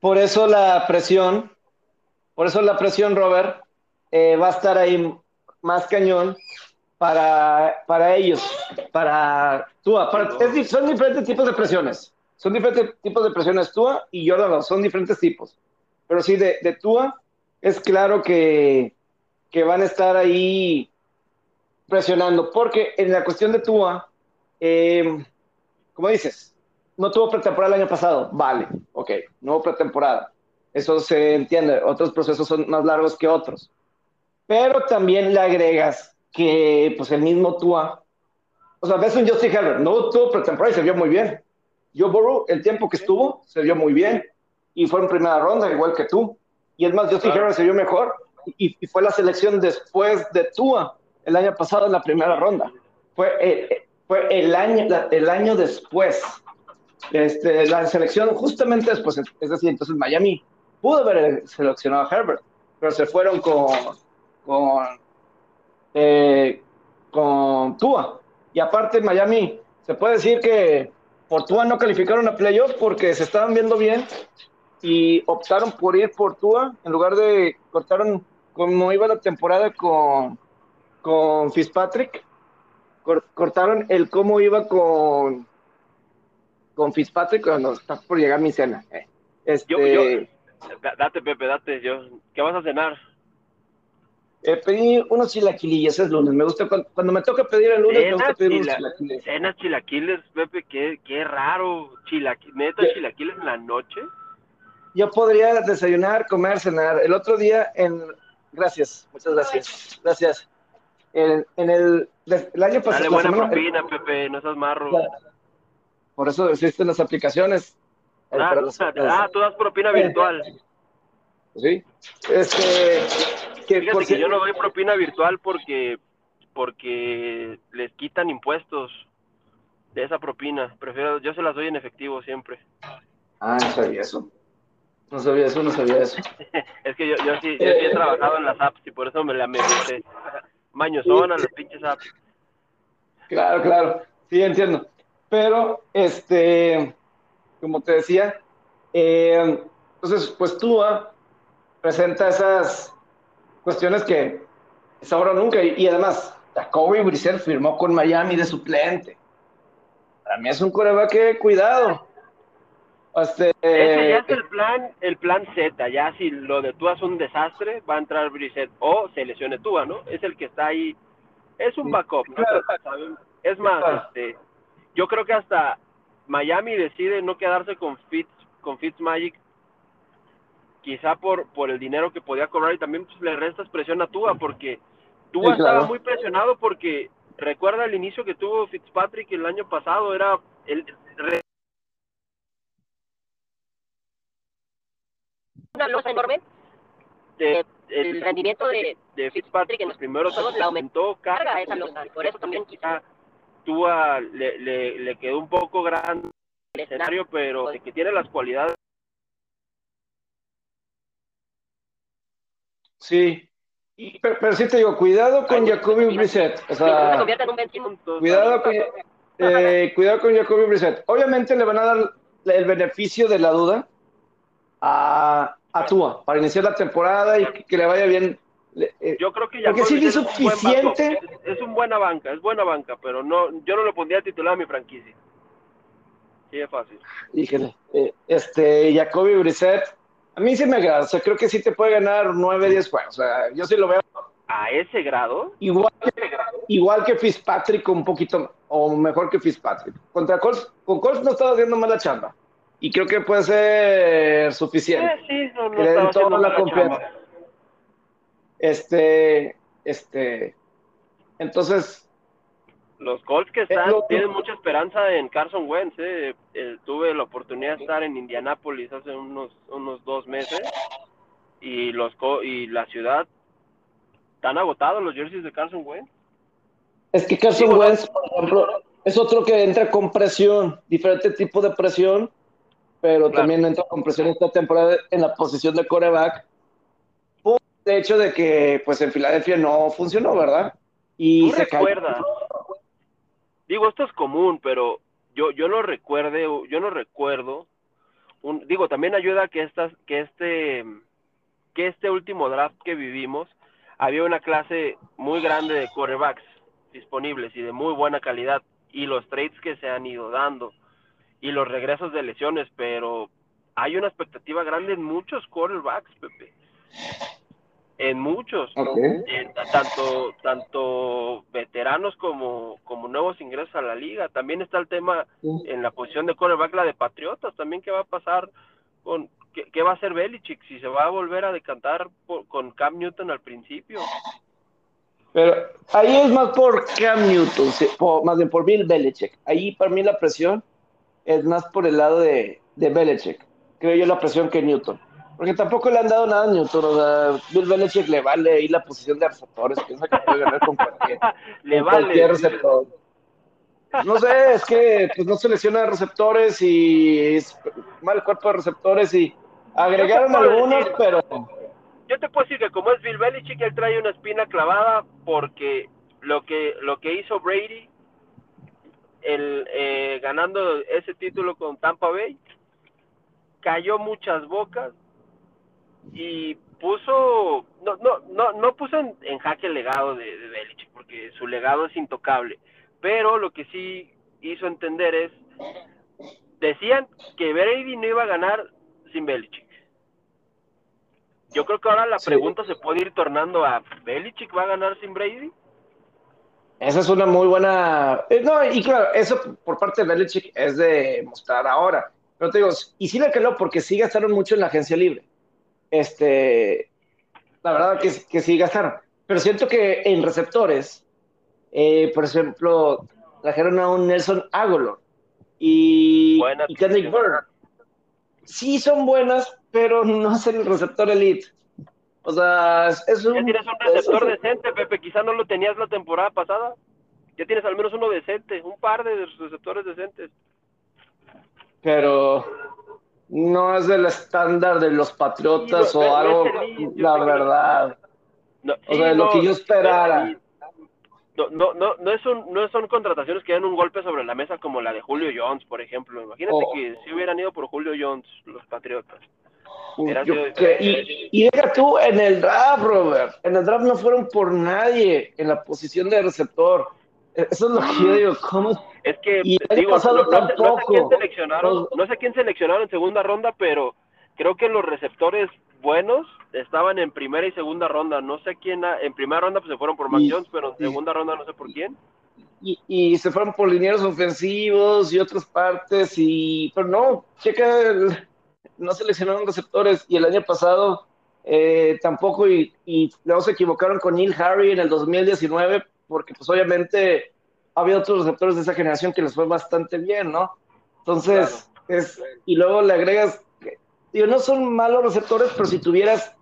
S1: Por eso la presión. Por eso la presión, Robert, eh, va a estar ahí más cañón para, para ellos, para Tua. son diferentes tipos de presiones. Son diferentes tipos de presiones Tua y Jordan, son diferentes tipos. Pero sí, de, de Tua es claro que, que van a estar ahí presionando, porque en la cuestión de Tua, eh, como dices, no tuvo pretemporada el año pasado, vale, ok, no hubo pretemporada, eso se entiende, otros procesos son más largos que otros, pero también le agregas que pues el mismo Tua, o sea, ves un Justin Herbert, no tuvo pretemporada y se vio muy bien. Joe Burrow, el tiempo que estuvo, se vio muy bien y fue en primera ronda, igual que tú. Y es más, Justin Herbert se vio mejor y, fue la selección después de Tua el año pasado en la primera ronda. Fue, eh, fue el, año, el año después. Este, la selección justamente después, es decir, entonces Miami pudo haber seleccionado a Herbert, pero se fueron con, con, eh, con Tua. Y aparte Miami, se puede decir que por Tua no calificaron a playoffs porque se estaban viendo bien y optaron por ir por Tua en lugar de cortaron como iba la temporada con, con Fitzpatrick, cortaron el cómo iba con con Fitzpatrick cuando está por llegar mi cena. Eh, este,
S2: date, Pepe, date. Yo, ¿Qué vas a cenar?
S1: Eh, pedí unos chilaquilillos, es lunes. Me gusta cuando, me toca pedir el lunes, me gusta pedir unos chilaquiles.
S2: Cenas chilaquiles, Pepe, qué, qué raro. Chilaquiles, ¿Neta chilaquiles en la noche?
S1: Yo podría desayunar, comer, cenar. El otro día en... Gracias, muchas gracias. Gracias. En, en el, el, año pasado...
S2: Dale buena propina, Pepe, no seas marro.
S1: Por eso existen las aplicaciones.
S2: Ah, ah tú das propina virtual.
S1: Sí. Este,
S2: que, Fíjate que yo no doy propina virtual porque, porque les quitan impuestos de esa propina. Prefiero, yo se las doy en efectivo siempre.
S1: Ah, no sabía eso. No sabía eso, no sabía eso.
S2: es que yo, yo, sí, yo sí he trabajado en las apps y por eso me la metí. Maños son a las pinches apps.
S1: Claro, claro. Sí, entiendo. Pero, este, como te decía, eh, entonces, pues tú presenta esas cuestiones que es ahora nunca. Y, además, Jacoby Brissett firmó con Miami de suplente. Para mí es un coreback que cuidado.
S2: Este, Ese ya es el plan, el plan Z. Ya si lo de Tua es un desastre, va a entrar Brissett o se lesione Tua, ¿no? Es el que está ahí. Es un backup, ¿no? Es más, este yo creo que hasta Miami decide no quedarse con Fitz, con Fitzmagic, quizá por, por el dinero que podía cobrar y también pues, le restas presión a Tua, porque Tua estaba muy presionado porque recuerda el inicio que tuvo Fitzpatrick el año pasado, era el,
S3: una losa enorme. el rendimiento de,
S2: de Fitzpatrick en los primeros años le aumentó carga esa losa, por eso también quizá Tua le, le, le quedó un poco grande el escenario, pero de que tiene las cualidades.
S1: Sí, pero, pero, sí te digo, cuidado con Jacoby Brissett. O sea, cuidado con, eh, cuidado con Jacoby Brissett. Obviamente le van a dar el beneficio de la duda a, a Tua para iniciar la temporada y que, que le vaya bien
S2: eh, yo creo que
S1: ya porque sí es suficiente.
S2: es, un buena banca, es buena banca, pero no, yo no lo pondría titular a mi franquicia. Sí, es fácil.
S1: Híjole, eh, este, Jacoby Brissett, a mí sí me agrada, o sea, creo que sí te puede ganar 9, 10 juegos, o sea, yo sí lo veo.
S2: ¿A ese grado?
S1: Igual que, igual que Fitzpatrick, un poquito, o mejor que Fitzpatrick. Contra Colts, con Colts no estaba haciendo mala chamba, y creo que puede ser suficiente.
S2: Sí, sí, no, no que toda la confianza.
S1: Este, este, entonces.
S2: Los Colts que están, tienen mucha esperanza en Carson Wentz. Eh. Eh, tuve la oportunidad de estar en Indianápolis hace unos, unos dos meses y los y la ciudad están agotados los jerseys de Carson Wentz.
S1: Es que Carson Wentz, por ejemplo, es otro que entra con presión, diferente tipo de presión, pero también entra con presión esta temporada en la posición de coreback de hecho de que pues en Filadelfia no funcionó, ¿verdad?
S2: Y se recuerdas? Digo, esto es común, pero yo yo no recuerde, yo no recuerdo un, digo, también ayuda que estas que este que este último draft que vivimos había una clase muy grande de quarterbacks disponibles y de muy buena calidad y los trades que se han ido dando y los regresos de lesiones, pero hay una expectativa grande en muchos quarterbacks, Pepe en muchos, tanto, tanto veteranos como, como nuevos ingresos a la liga. También está el tema en la posición de cornerback, la de Patriotas, también qué va a pasar con, qué, va a hacer Belichick, si se va a volver a decantar con Cam Newton al principio.
S1: Pero ahí es más por Cam Newton, más bien por Bill Belichick. Ahí para mí la presión es más por el lado de, de Belichick. Creo yo la presión que Newton. Porque tampoco le han dado nada a Newton. O sea, Bill Belichick le vale ahí la posición de receptores. Piensa que puede ganar con cualquier,
S2: le vale.
S1: receptor. No sé, es que pues, no selecciona receptores y es mal cuerpo de receptores y agregaron algunos, pero...
S2: Yo te puedo decir que como es Bill Belichick, él trae una espina clavada porque lo que, lo que hizo Brady el, eh, ganando ese título con Tampa Bay, cayó muchas bocas y puso, no, no, no, no puso en, jaque el legado de, de Belichick, porque su legado es intocable, pero lo que sí hizo entender es, decían que Brady no iba a ganar sin Belichick. Yo creo que ahora la pregunta se puede ir tornando a ¿Belichick va a ganar sin Brady?
S1: Esa es una muy buena. Eh, no, y claro, eso por parte de Belichick es de mostrar ahora. Pero te digo, y sí le quedó porque sí gastaron mucho en la agencia libre. Este, la verdad que, que sí gastaron. Pero siento que en receptores, eh, por ejemplo, trajeron a un Nelson Agolor y, y Kendrick Bird. Sí son buenas, pero no es el receptor elite. O sea, es un.
S2: Ya tienes un receptor decente, Pepe. Quizá no lo tenías la temporada pasada. Ya tienes al menos uno decente, un par de receptores decentes.
S1: Pero no es del estándar de los Patriotas o algo, la verdad. o sea, lo que yo esperara.
S2: No, no, no, no, es un, no son contrataciones que dan un golpe sobre la mesa como la de Julio Jones, por ejemplo. Imagínate oh. que si hubieran ido por Julio Jones los Patriotas
S1: y, y deja tú en el draft, Robert. En el draft no fueron por nadie en la posición de receptor. Eso es lo que yo digo. ¿Cómo?
S2: Es que, digo, no, sé, quién seleccionaron, no sé quién seleccionaron en segunda ronda, pero creo que los receptores buenos estaban en primera y segunda ronda. No sé quién, en primera ronda pues se fueron por Mac Jones, pero en segunda ronda no sé por quién.
S1: Y, y, se fueron por linieros ofensivos y otras partes, y pero no, checa el, no seleccionaron receptores y el año pasado eh, tampoco y, luego se equivocaron con Neil Harry en el 2019 porque pues obviamente había otros receptores de esa generación que les fue bastante bien, ¿no? Entonces, es, y luego le agregas, digo, no son malos receptores, pero si tuvieras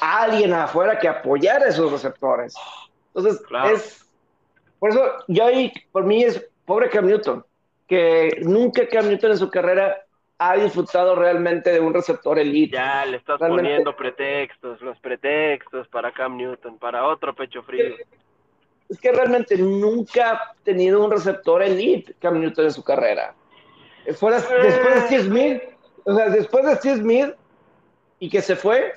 S1: a alguien afuera que apoyara esos receptores. Entonces, es, por eso yo ahí, por mí es pobre Cam Newton, que nunca Cam Newton en su carrera ha disfrutado realmente de un receptor elite.
S2: Ya le estás poniendo pretextos, los pretextos para Cam Newton, para otro pecho frío.
S1: Es que realmente nunca ha tenido un receptor elite Cam Newton en su carrera. Fuera, Después de Steve Smith, o sea, después de Steve Smith y que se fue,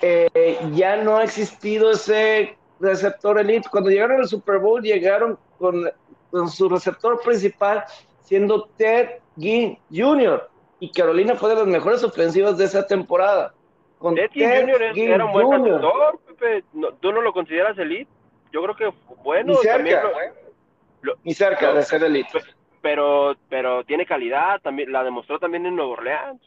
S1: eh, ya no ha existido ese receptor elite. Cuando llegaron al Super Bowl, llegaron con, con su receptor principal siendo Ted Ginn Jr. Y Carolina fue de las mejores ofensivas de esa temporada.
S2: Con Ted, Ted Jr. era un buen receptor, Pepe. ¿Tú no lo consideras elite? Yo creo que bueno.
S1: Ni cerca, Ni cerca de ser elite.
S2: Pero, pero tiene calidad, también la demostró también en Nueva Orleans.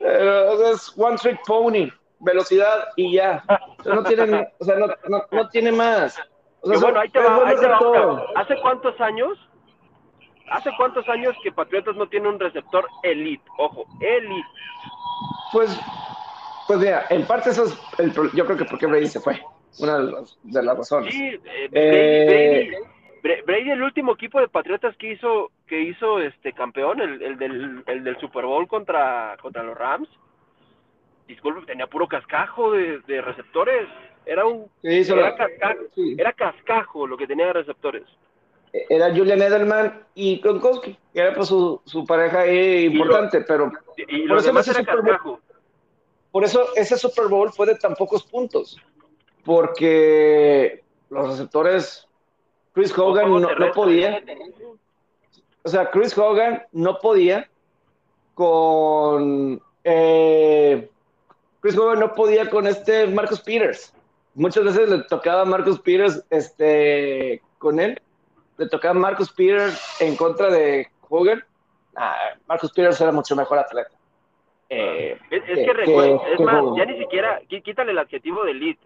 S1: es one trick pony, velocidad y ya. no tiene, o sea, no, no, tiene más.
S2: bueno, ahí te va, ahí te va. ¿Hace cuántos años ¿Hace cuántos años que Patriotas no tiene un receptor elite? Ojo, elite.
S1: Pues, pues mira, en parte eso es el, yo creo que porque Brady se fue, una de, las razones.
S2: Sí, eh, eh, Brady, Brady, el último equipo de Patriotas que hizo, que hizo este campeón, el, el, del, el del Super Bowl contra, contra los Rams, disculpe, tenía puro cascajo de, de receptores. Era un era, cascajo, era cascajo lo que tenía de receptores.
S1: Era Julian Edelman y Gronkowski, que era pues su, su pareja importante, pero
S2: por, eso ese Super
S1: Bowl, por eso ese Super Bowl fue de tan pocos puntos, porque los receptores, Chris Hogan no, podía, o sea, Chris Hogan no podía con eh, Chris Hogan no podía con este Marcus Peters. Muchas veces le tocaba a Marcus Peters este, con él. Le tocaba Marcus Peters en contra de Hogan, ah, Marcus Peters era mucho mejor atleta.
S2: Eh, es, que, recuerda, es más, ya ni siquiera, quítale el adjetivo de elite,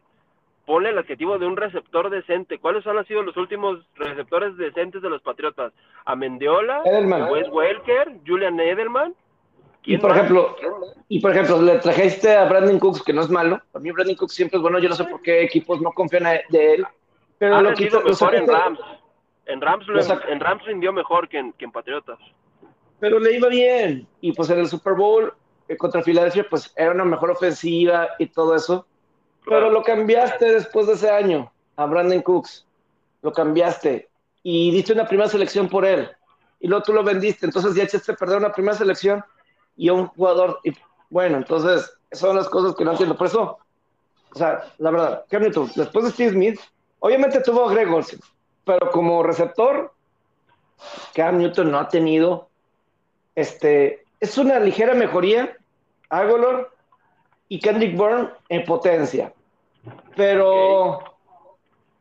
S2: ponle el adjetivo de un receptor decente. ¿Cuáles han sido los últimos receptores decentes de los Patriotas? Amendiola, Wes Welker, Julian Edelman.
S1: Y por ejemplo, y por ejemplo, le trajiste a Brandon Cooks, que no es malo. Para mí Brandon Cooks siempre es bueno. Yo no sé por qué equipos no confían de él. Pero lo quito,
S2: mejor en Rams
S3: En Rams, lo- en Rams rindió mejor que en, que en Patriotas.
S1: pero le iba bien. Y pues en el Super Bowl eh, contra Filadelfia, pues era una mejor ofensiva y todo eso. Pero lo cambiaste después de ese año a Brandon Cooks. Lo cambiaste y diste una primera selección por él. Y luego tú lo vendiste. Entonces ya echaste a perder una primera selección y a un jugador. Y, bueno, entonces, son las cosas que no entiendo. Por eso, o sea, la verdad, Cam Newton, después de Steve Smith, obviamente tuvo a Greg Olsen, pero como receptor, Cam Newton no ha tenido. Este, es una ligera mejoría. Agolor y Kendrick Bourne en potencia. Pero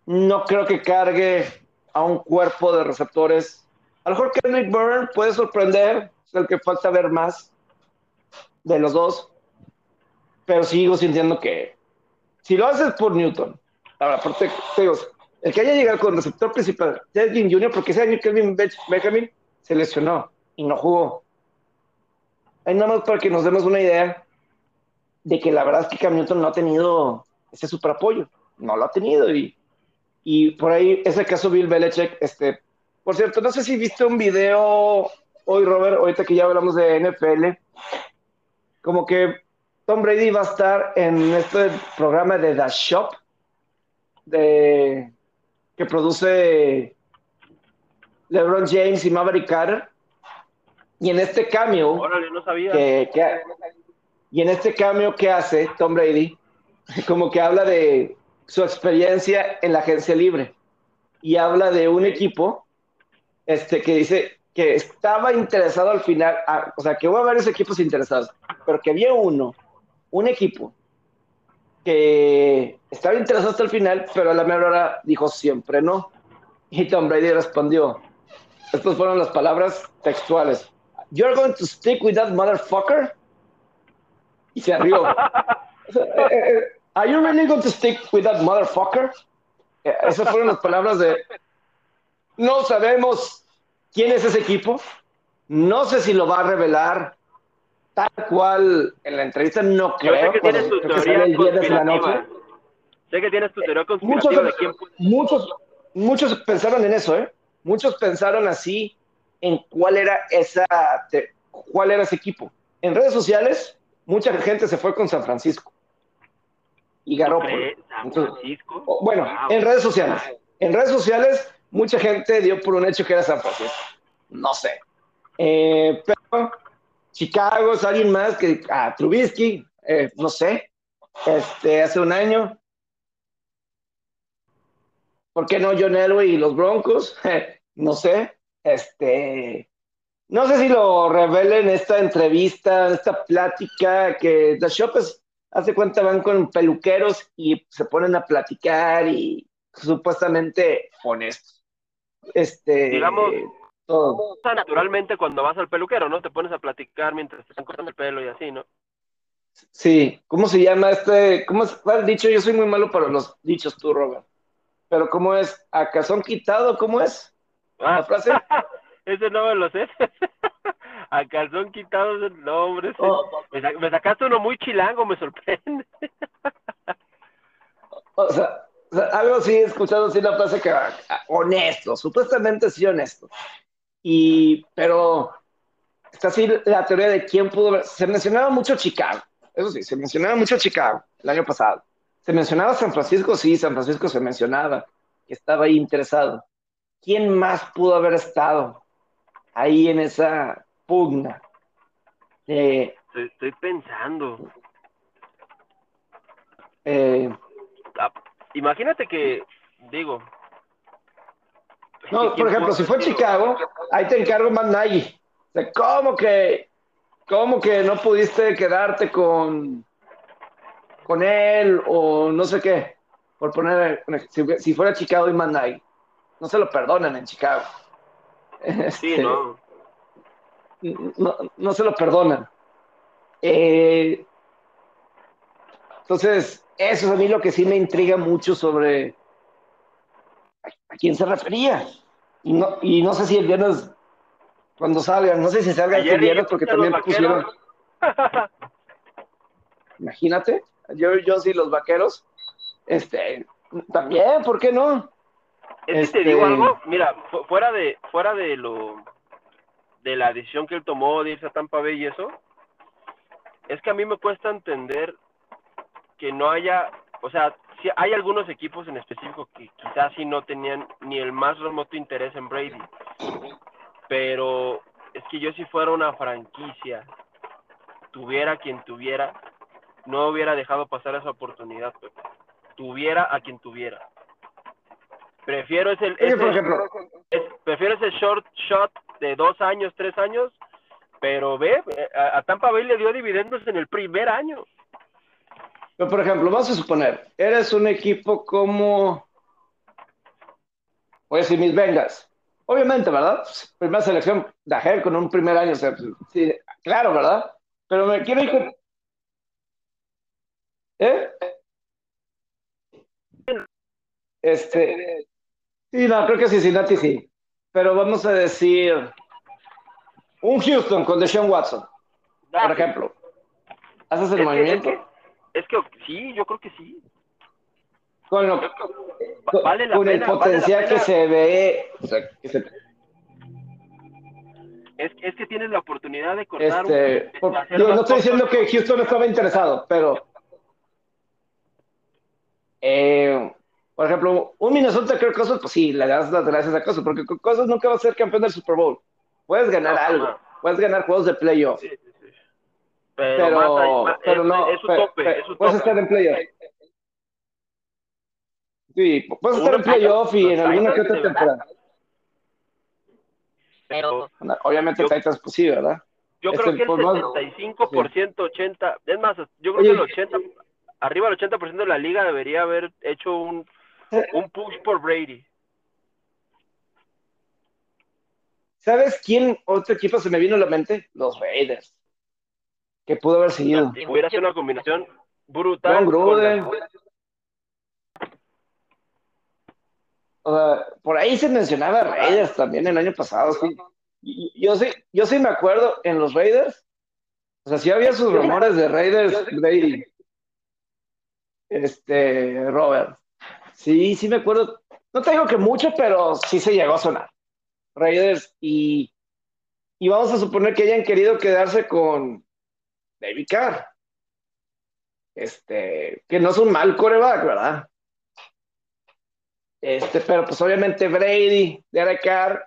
S1: no creo que cargue a un cuerpo de receptores. A lo mejor Kendrick Bourne puede sorprender, es el que falta ver más de los dos. Pero sigo sintiendo que si lo haces por Newton, ahora, aparte, te digo, el que haya llegado con receptor principal, Ted Jr., porque ese año Kelvin Bech- Benjamin se lesionó y no jugó. Ahí nada más para que nos demos una idea de que la verdad es que Cam Newton no ha tenido ese super apoyo, no lo ha tenido y, y por ahí ese caso Bill Belichick, este, por cierto, no sé si viste un video hoy Robert, ahorita que ya hablamos de NFL, como que Tom Brady va a estar en este programa de The Shop de, que produce LeBron James y Maverick Carter y en este cameo
S3: Órale, no sabía.
S1: que, que- y en este cambio que hace Tom Brady, como que habla de su experiencia en la agencia libre y habla de un equipo este, que dice que estaba interesado al final, ah, o sea, que hubo varios equipos interesados, pero que había uno, un equipo que estaba interesado hasta el final, pero a la mera hora dijo siempre no. Y Tom Brady respondió, estas fueron las palabras textuales. You're going to stick with that motherfucker? Y se rió. Eh, eh, Are you really going to stick with that motherfucker? Eh, Esas fueron las palabras de. No sabemos quién es ese equipo. No sé si lo va a revelar tal cual en la entrevista. No
S3: Yo sé
S1: creo.
S3: que tienes tu
S1: creo
S3: teoría conspirativa. Sé que tienes tu teoría
S1: Muchos,
S3: de quién
S1: muchos, muchos pensaron en eso, ¿eh? Muchos pensaron así en cuál era esa, cuál era ese equipo. En redes sociales, mucha gente se fue con San Francisco y Garoppolo.
S3: creer. San
S1: Entonces,
S3: Francisco.
S1: o- bueno,
S3: Wow.
S1: en redes sociales. En redes sociales, mucha gente dio por un hecho que era San Francisco. No sé. Eh, pero Chicago es alguien más que ah, Trubisky, eh, no sé. Este, hace un año. ¿Por qué no John Elway y los Broncos? no sé. Este, no sé si lo revelen en esta entrevista, en esta plática que The Shop es, hace cuenta van con peluqueros y se ponen a platicar y supuestamente honestos. Este,
S3: Digamos-
S1: todo.
S3: naturalmente cuando vas al peluquero, ¿no? Te pones a platicar mientras te están cortando el pelo y así, ¿no?
S1: Sí, ¿cómo se llama este? ¿Cómo es el dicho? Yo soy muy malo para los dichos, tú, Robert. Pero ¿cómo es? ¿A calzón quitado? ¿Cómo es? ¿La
S3: Ah,
S1: frase?
S3: ese no me lo sé. a calzón quitado el nombre. ese.
S1: Oh,
S3: Me, sa- me sacaste uno muy chilango, me sorprende.
S1: o, sea, o sea, algo así, he escuchado así la frase que ah, honesto, supuestamente sí honesto. Y, pero está así la teoría de quién pudo haber. Se mencionaba mucho Chicago, eso sí, se mencionaba mucho Chicago el año pasado. Se mencionaba San Francisco, sí, San Francisco se mencionaba, que estaba ahí interesado. ¿Quién más pudo haber estado ahí en esa pugna? Eh,
S3: Estoy, estoy pensando.
S1: eh,
S3: Ah, imagínate que, digo.
S1: no, por ejemplo, si fue? Chicago, ahí te encargo Matt Nagy. O sea, ¿cómo que, cómo que no pudiste quedarte con, con él o no sé qué? Por poner, si, si fuera Chicago y Nagy. No se lo perdonan en Chicago.
S3: Sí,
S1: Este,
S3: ¿no?
S1: no, no se lo perdonan. Eh, entonces, eso es a mí lo que sí me intriga mucho sobre a, a quién se refería. Y no, y no sé si el viernes, cuando salgan, no sé si salgan el viernes porque también pusieron, imagínate, yo, yo sí, los vaqueros, este, también, ¿por qué no?
S3: Es que te digo algo, mira, fuera de, fuera de lo de la decisión que él tomó de irse a Tampa Bay y eso, es que a mí me cuesta entender que no haya, o sea, si hay algunos equipos en específico que quizás sí no tenían ni el más remoto interés en Brady, pero es que yo si fuera una franquicia, tuviera quien tuviera, no hubiera dejado pasar esa oportunidad, tuviera a quien tuviera. Prefiero ese, prefiero ese short shot de dos años, tres años, pero ve, a, Tampa Bay le dio dividendos en el primer año.
S1: Pero, por ejemplo, vamos a suponer, eres un equipo como, voy a decir, mis Vengas. Obviamente, ¿verdad? Primera selección de con un primer año, sí, claro, ¿verdad? Pero me quiero ir ¿Eh? Este, sí, no, creo que Cincinnati sí. Pero vamos a decir un Houston con Deshaun Watson, por ejemplo. ¿Haces el movimiento?
S3: es, que, sí, yo creo que sí.
S1: Con, con, el potencial que se ve.
S3: Es, es, que tienes la oportunidad de cortar.
S1: Este, yo no estoy diciendo que Houston no estaba interesado, pero. Eh, por ejemplo, un Minnesota creo que pues sí, le das las gracias a Cosas, porque Cosas nunca va a ser campeón del Super Bowl. Puedes ganar algo, puedes ganar juegos de playoff. Sí, sí, sí. Pero, pero, no, es, tope, puedes estar en playoff. Sí, puedes estar en playoff y en alguna que otra temporada. Pero, obviamente Titans pues sí, ¿verdad?
S3: Yo creo que el 75%, 80%, es más, yo creo que el 80%, arriba del 80% de la liga debería haber hecho un un push por Brady.
S1: ¿Sabes quién otro equipo se me vino a la mente? Los Raiders. Que pudo haber seguido.
S3: Hubiera sido una combinación brutal.
S1: por ahí se mencionaba Raiders también el año pasado. Yo sí, yo sí me acuerdo en los Raiders. O sea, sí había sus rumores de Raiders Brady. Este, Robert. Sí, sí me acuerdo. No te digo que mucho, pero sí se llegó a sonar. Raiders y, y vamos a suponer que hayan querido quedarse con David Carr. Este, que no es un mal coreback, ¿verdad? Este, pero pues obviamente Brady, Derek Carr.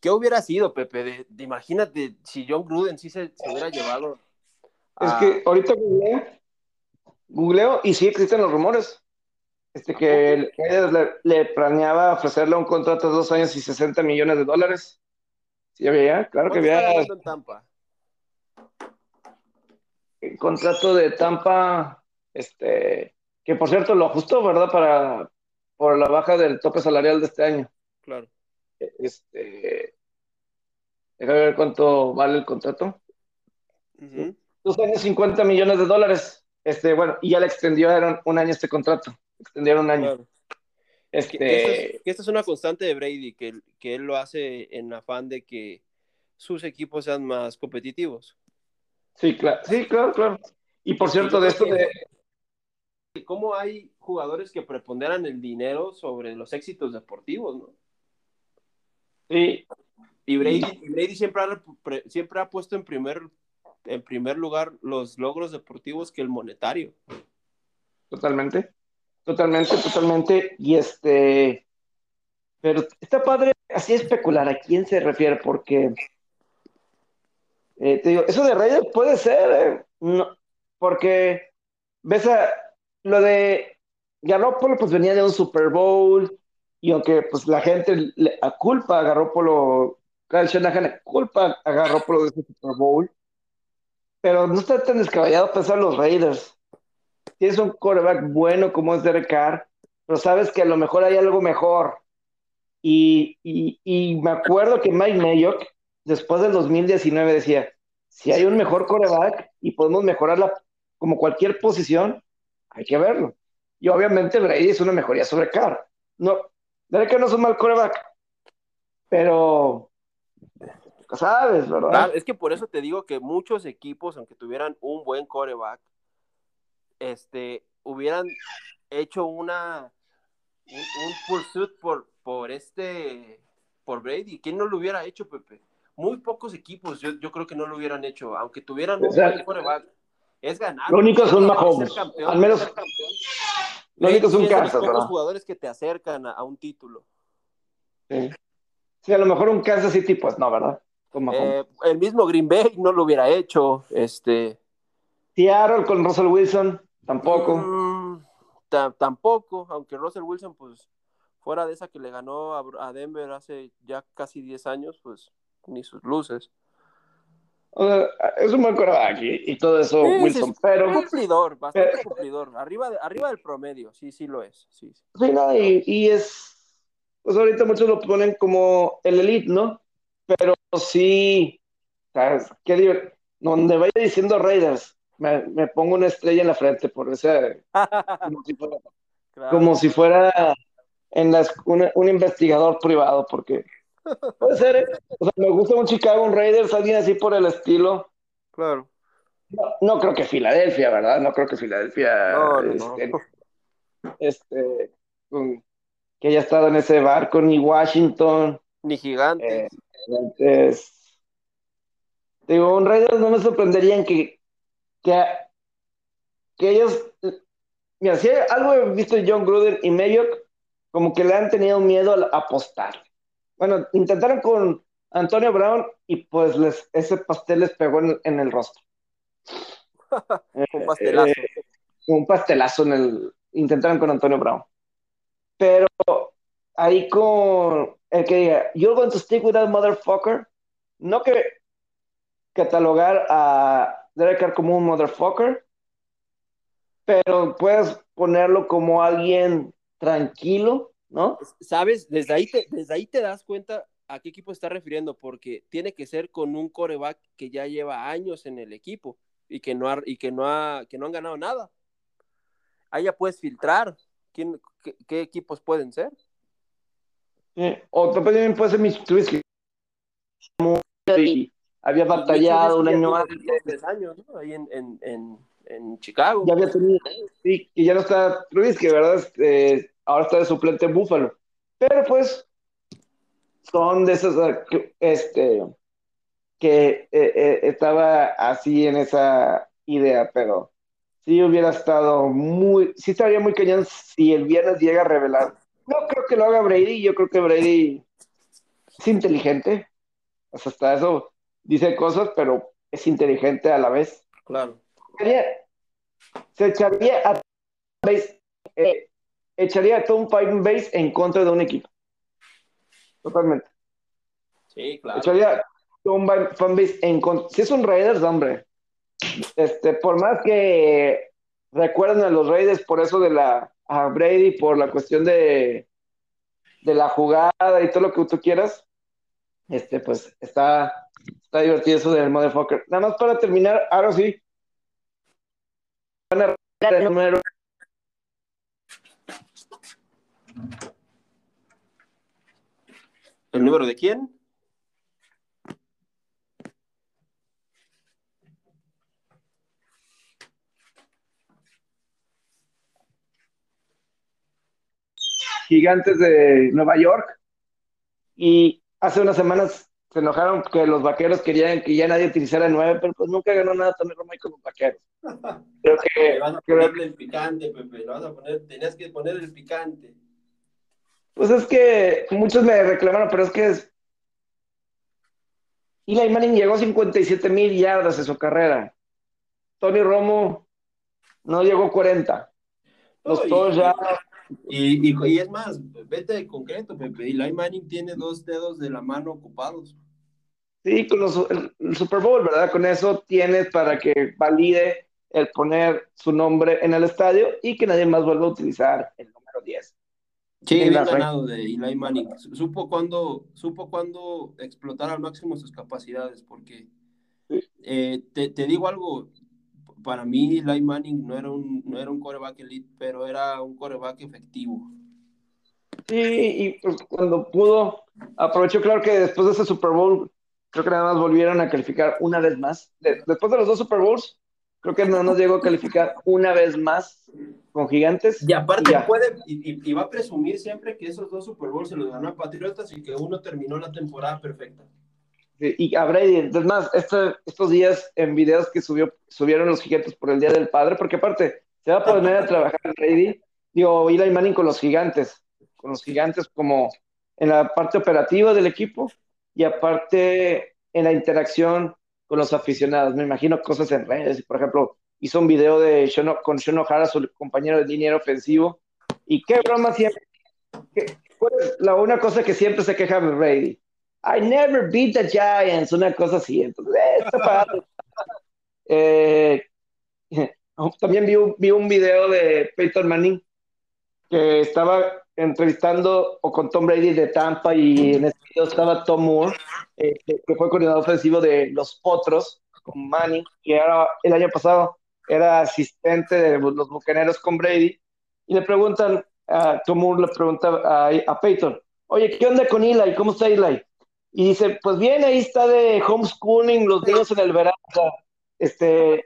S2: ¿Qué hubiera sido, Pepe? De, imagínate si John Gruden sí se, hubiera llevado.
S1: Es que ahorita googleo y sí existen los rumores. Este que le, planeaba ofrecerle un contrato de dos años y 60 millones de dólares. Sí, había, claro que había. En Tampa? El contrato de Tampa, este, que por cierto lo ajustó, ¿verdad? Para por la baja del tope salarial de este año.
S2: Claro.
S1: Este, déjame ver cuánto vale el contrato. Dos años 50 millones de dólares. Este, bueno, y ya le extendieron un año este contrato. Extendieron un año.
S2: Este... Que, esta es, una constante de Brady, que, que él lo hace en afán de que sus equipos sean más competitivos.
S1: Sí, claro, sí, claro, claro. Y por cierto, de esto de...
S2: ¿Cómo hay jugadores que preponderan el dinero sobre los éxitos deportivos, no?
S1: Sí.
S2: Y Brady, Brady siempre, siempre ha puesto en primer en primer lugar los logros deportivos que el monetario.
S1: Totalmente, totalmente, totalmente. Y este, pero está padre así especular a quién se refiere, porque eh, te digo, eso de Reyes puede ser, eh, no, porque ves a lo de Garoppolo, pues venía de un Super Bowl, y aunque pues la gente le a culpa a Garoppolo, Kyle Shanahan culpa a Garoppolo de ese Super Bowl, pero no está tan descabellado pensar los Raiders. Tienes un quarterback bueno como es Derek Carr, pero sabes que a lo mejor hay algo mejor. Y, me acuerdo que Mike Mayock, después del 2019, decía, si hay un mejor quarterback y podemos mejorarla como cualquier posición, hay que verlo. Y obviamente Brady es una mejoría sobre Carr. No, Derek Carr no es un mal quarterback, pero sabes, ¿verdad?
S2: es que por eso te digo que muchos equipos, aunque tuvieran un buen coreback, este, hubieran hecho una un, un pursuit por, por este por Brady. ¿Quién no lo hubiera hecho, Pepe? Muy pocos equipos, yo, yo creo que no lo hubieran hecho, aunque tuvieran un buen quarterback. Es ganar.
S1: Lo único son Mahomes. Al menos lo único es un
S2: los
S1: Kansas, ¿verdad?
S2: jugadores que te acercan a, a un título.
S1: Sí. Sí, a lo mejor un Kansas City, pues no, ¿verdad?
S2: Eh, el mismo Green Bay no lo hubiera hecho. Este,
S1: Seattle con Russell Wilson, tampoco.
S2: Mm, ta- tampoco, aunque Russell Wilson, pues, fuera de esa que le ganó a, a Denver hace ya casi 10 años, pues, ni sus luces.
S1: O sea, es un buen quarterback y, y todo eso,
S2: Sí,
S1: Wilson,
S2: sí.
S1: pero
S2: Cumplidor, bastante
S1: pero-
S2: cumplidor. Arriba, de- arriba del promedio, sí, sí lo es. Sí, sí.
S1: sí, no, y, y es, pues ahorita muchos lo ponen como el elite, ¿no? Pero sí, ¿sabes? Qué diver- donde vaya diciendo Raiders, me, me pongo una estrella en la frente por ese, como si fuera,
S2: Claro.
S1: como si fuera en las, una- un investigador privado, porque puede ser, ¿eh? o sea, me gusta un Chicago, un Raiders, alguien así por el estilo.
S2: Claro.
S1: No, no creo que Filadelfia, ¿verdad? No creo que Filadelfia,
S2: No, no, no.
S1: este, este, que haya estado en ese barco, ni Washington.
S2: Ni gigante.
S1: eh, entonces, digo, un Raiders no me sorprenderían que, que, que ellos, mira, si hay algo he visto de John Gruden y Mayock, como que le han tenido miedo al apostar. Bueno, intentaron con Antonio Brown y pues les, ese pastel les pegó en, en el rostro.
S2: un pastelazo.
S1: eh, un pastelazo en el. Intentaron con Antonio Brown. Pero ahí con el que diga, You're going to stick with that motherfucker. No que catalogar a Derek como un motherfucker, pero puedes ponerlo como alguien tranquilo, ¿no?
S2: ¿Sabes? Desde ahí, te, desde ahí te das cuenta a qué equipo está refiriendo, porque tiene que ser con un coreback que ya lleva años en el equipo y que no, ha, y que no, ha, que no han ganado nada. Ahí ya puedes filtrar quién, qué equipos pueden ser.
S1: Sí. O también puede ser. Como- y había batallado un año antes.
S2: Tres años, ¿no? Ahí en, en, en, en Chicago.
S1: ya había tenido, sí, y ya no está Trubisky, ¿verdad? Este, ahora está de suplente en Búfalo. Pero pues son de esos eh, que, este, que eh, eh, estaba así en esa idea, pero sí hubiera estado muy, sí estaría muy cañón si el viernes llega a revelar. No creo que lo haga Brady, yo creo que Brady es inteligente, o sea, hasta eso dice cosas, pero es inteligente a la vez
S2: Claro.
S1: se echaría a base, eh, echaría a Tom Fighting Base en contra de un equipo. Totalmente.
S2: Sí, claro.
S1: Echaría a Tom Fan Base en contra. Si es un Raiders, hombre. Este, por más que recuerden a los Raiders por eso de la a Brady, por la cuestión de, de la jugada y todo lo que tú quieras, este, pues está, está divertido eso del motherfucker. Nada más para terminar, ahora sí. Van a el número
S2: ¿El número de quién?
S1: Gigantes de Nueva York y hace unas semanas se enojaron que los vaqueros querían que ya nadie utilizara el 9, pero pues nunca ganó nada Tommy Romay con los vaqueros. Creo que,
S2: Le vas a
S1: creo
S2: ponerle el picante, Pepe. Le vas a poner, tenías que poner el picante.
S1: Pues es que muchos me reclamaron, pero es que es... Eli Manning llegó a 57 mil yardas en su carrera. Tony Romo no llegó a 40. Los
S2: No,
S1: todos ya...
S2: Y, y, y es más, vete de concreto, Pepe. Eli Manning tiene dos dedos de la mano ocupados.
S1: Sí, con los- el, el Super Bowl, ¿verdad? Con eso tienes para que valide el poner su nombre en el estadio y que nadie más vuelva a utilizar el número 10.
S2: Sí,
S1: Bien,
S2: ganado de Eli Manning. Supo cuándo, supo cuándo explotar al máximo sus capacidades, porque
S1: Sí.
S2: eh, te, te digo algo, para mí Eli Manning no era un, no era un coreback elite, pero era un coreback efectivo.
S1: Sí, y pues cuando pudo, aprovechó, claro que después de ese Super Bowl, creo que nada más volvieron a calificar una vez más. De- después de los dos Super Bowls, Creo que no nos llegó a calificar una vez más con Gigantes.
S2: Y aparte puede, y, va a presumir siempre que esos dos Super Bowls se los ganó a Patriotas y que uno terminó la temporada perfecta.
S1: Y a Brady, entonces más, estos días en videos que subió, subieron los Gigantes por el Día del Padre, porque aparte se va a poner a trabajar Brady, digo, Eli Manning con los Gigantes, con los Gigantes como en la parte operativa del equipo y aparte en la interacción con los aficionados. Me imagino cosas en redes. Por ejemplo, hizo un video de con Sean O'Hara, su compañero de línea ofensivo. Y qué broma siempre. la una cosa que siempre se queja Brady. I never beat the Giants. Una cosa así. Entonces, eh, eh también vi un, vi un video de Peyton Manning que estaba entrevistando o con Tom Brady de Tampa y en este video estaba Tom Moore, eh, que fue coordinador ofensivo de los Potros con Manning, que era, el año pasado era asistente de los Bucaneros con Brady, y le preguntan, a Tom Moore le pregunta a, a Peyton, oye, ¿qué onda con Eli? ¿Cómo está Eli? Y dice, pues bien, ahí está de homeschooling los niños en el verano, este,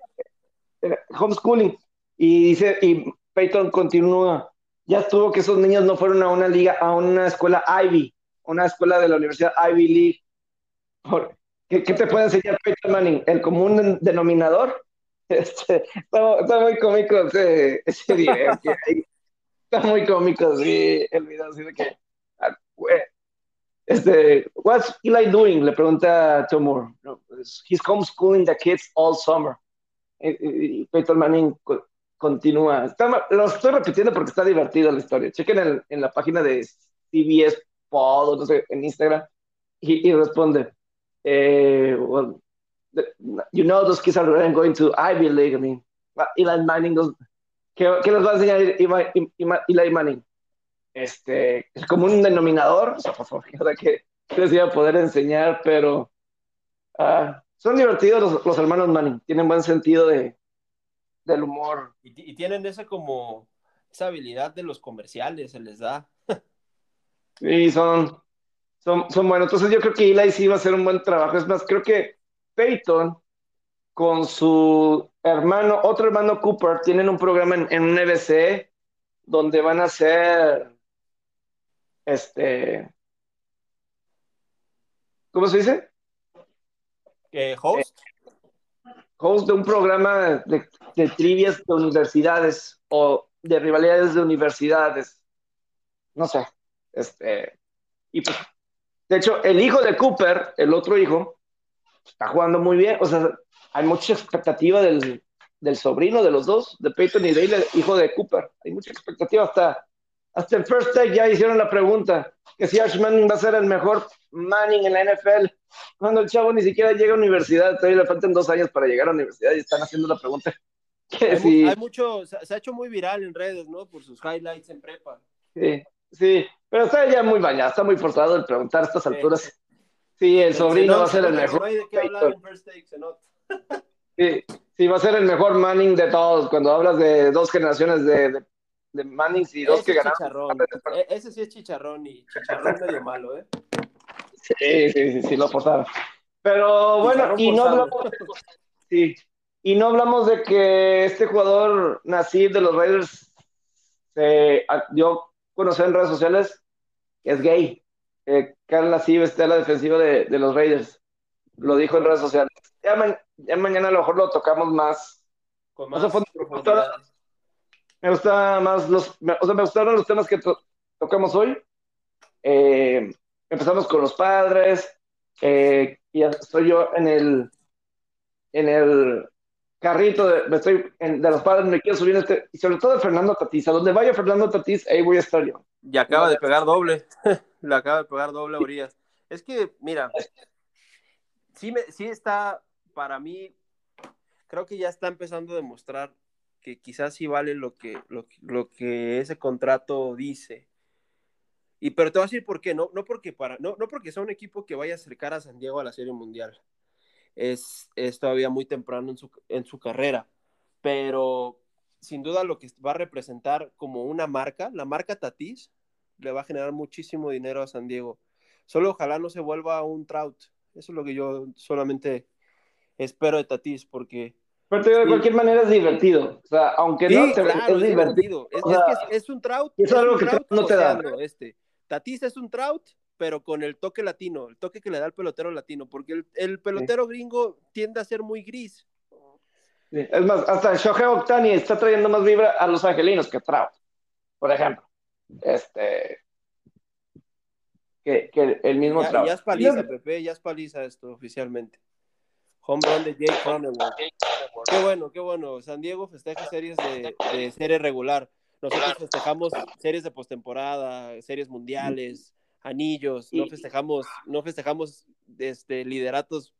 S1: eh, homeschooling. Y dice, y Peyton continúa, ya estuvo que esos niños no fueron a una liga, a una escuela Ivy, una escuela de la Universidad Ivy League. ¿Qué, te puede enseñar Peter Manning? ¿El común denominador? Este, está, muy cómico ese, ese video. está muy cómico, sí, el video así de que. Este, what's Eli doing? Le pregunta Tom Moore. he's homeschooling the kids all summer. Y, Peter Manning continúa. lo estoy repitiendo porque está divertida la historia. Chequen en, la página de CBS Pod, no sé, en Instagram, y, responde, eh, you know those kids are going to Ivy League, I mean, Eli Manning, ¿qué, les va a enseñar Eli Manning? Este, es como un denominador, o sea, por favor, que les iba a poder enseñar, pero ah, son divertidos los hermanos Manning, tienen buen sentido de, del humor.
S2: Y, tienen esa como, esa habilidad de los comerciales, se les da.
S1: sí, son, son, son buenos. Entonces yo creo que Eli sí va a hacer un buen trabajo. Es más, creo que Peyton con su hermano, otro hermano Cooper, tienen un programa en, en un NBC donde van a hacer este ¿cómo se dice?
S2: Eh, host
S1: host de un programa de, trivias de universidades o de rivalidades de universidades. No sé. Este, y pues, de hecho, el hijo de Cooper, el otro hijo, está jugando muy bien. O sea, hay mucha expectativa del, del sobrino de los dos, de Peyton y Dale, hijo de Cooper. Hay mucha expectativa. Hasta, hasta el first take ya hicieron la pregunta que si Ash Manning va a ser el mejor Manning en la NFL, cuando el chavo ni siquiera llega a universidad, todavía le faltan dos años para llegar a universidad y están haciendo la pregunta.
S2: hay, mucho, se ha hecho muy viral en redes, ¿no? Por sus highlights en prepa.
S1: Sí, sí, pero está ya muy bañado, está muy forzado el preguntar a estas alturas. Sí, el sobrino va a ser el mejor. No hay de qué hablar en first take, se nota. Sí, sí, va a ser el mejor Manning de todos. Cuando hablas de dos generaciones de, de, Mannings y dos que ganaron.
S2: E, ese sí es chicharrón y chicharrón medio malo, ¿eh?
S1: Sí, sí, sí, sí, lo forzaron. Pero bueno, y no hablamos de, sí, y no hablamos de que este jugador Nasib de los Raiders se dio conocer en redes sociales que es gay. Eh, Carl Nassib está en la defensiva de, de, los Raiders. Lo dijo en redes sociales. Ya, mañana a lo mejor lo tocamos más.
S2: Con más
S1: me, gusta, más los, o sea, me gustaron los temas que tocamos hoy. Eh, empezamos con los padres, eh, y estoy yo en el, en el carrito de, estoy de los padres, me quiero subir este, y sobre todo de Fernando Tatís, a donde vaya Fernando Tatís, ahí voy a estar yo.
S2: Y acaba de pegar doble, le acaba de pegar doble a Urias. Es que, mira, sí, me, sí está, para mí, creo que ya está empezando a demostrar que quizás sí vale lo que, lo, lo que ese contrato dice. Y pero te voy a decir por qué, no, no porque para, no, no porque sea un equipo que vaya a acercar a San Diego a la Serie Mundial. Es, es todavía muy temprano en su, en su carrera. Pero sin duda lo que va a representar como una marca, la marca Tatis, le va a generar muchísimo dinero a San Diego. Solo ojalá no se vuelva un Trout. Eso es lo que yo solamente espero de Tatis, porque
S1: Pero de cualquier manera es divertido. O sea, aunque no te
S2: claro, es divertido. Es, que es, un trout.
S1: Es, algo que no te da.
S2: Este. Tatis es un trout, pero con el toque latino, el toque que le da el pelotero latino, porque el, pelotero gringo tiende a ser muy gris.
S1: Es más, hasta Shohei Ohtani está trayendo más vibra a los angelinos que Trout, por ejemplo. Este. Que, el mismo
S2: Trout. Ya es paliza, Pepe, ya es paliza esto oficialmente. Home run de Jake Cronenworth. Qué bueno, qué bueno. San Diego festeja series de, de serie regular. Nosotros festejamos series de postemporada, series mundiales, anillos, no festejamos, no festejamos este, lideratos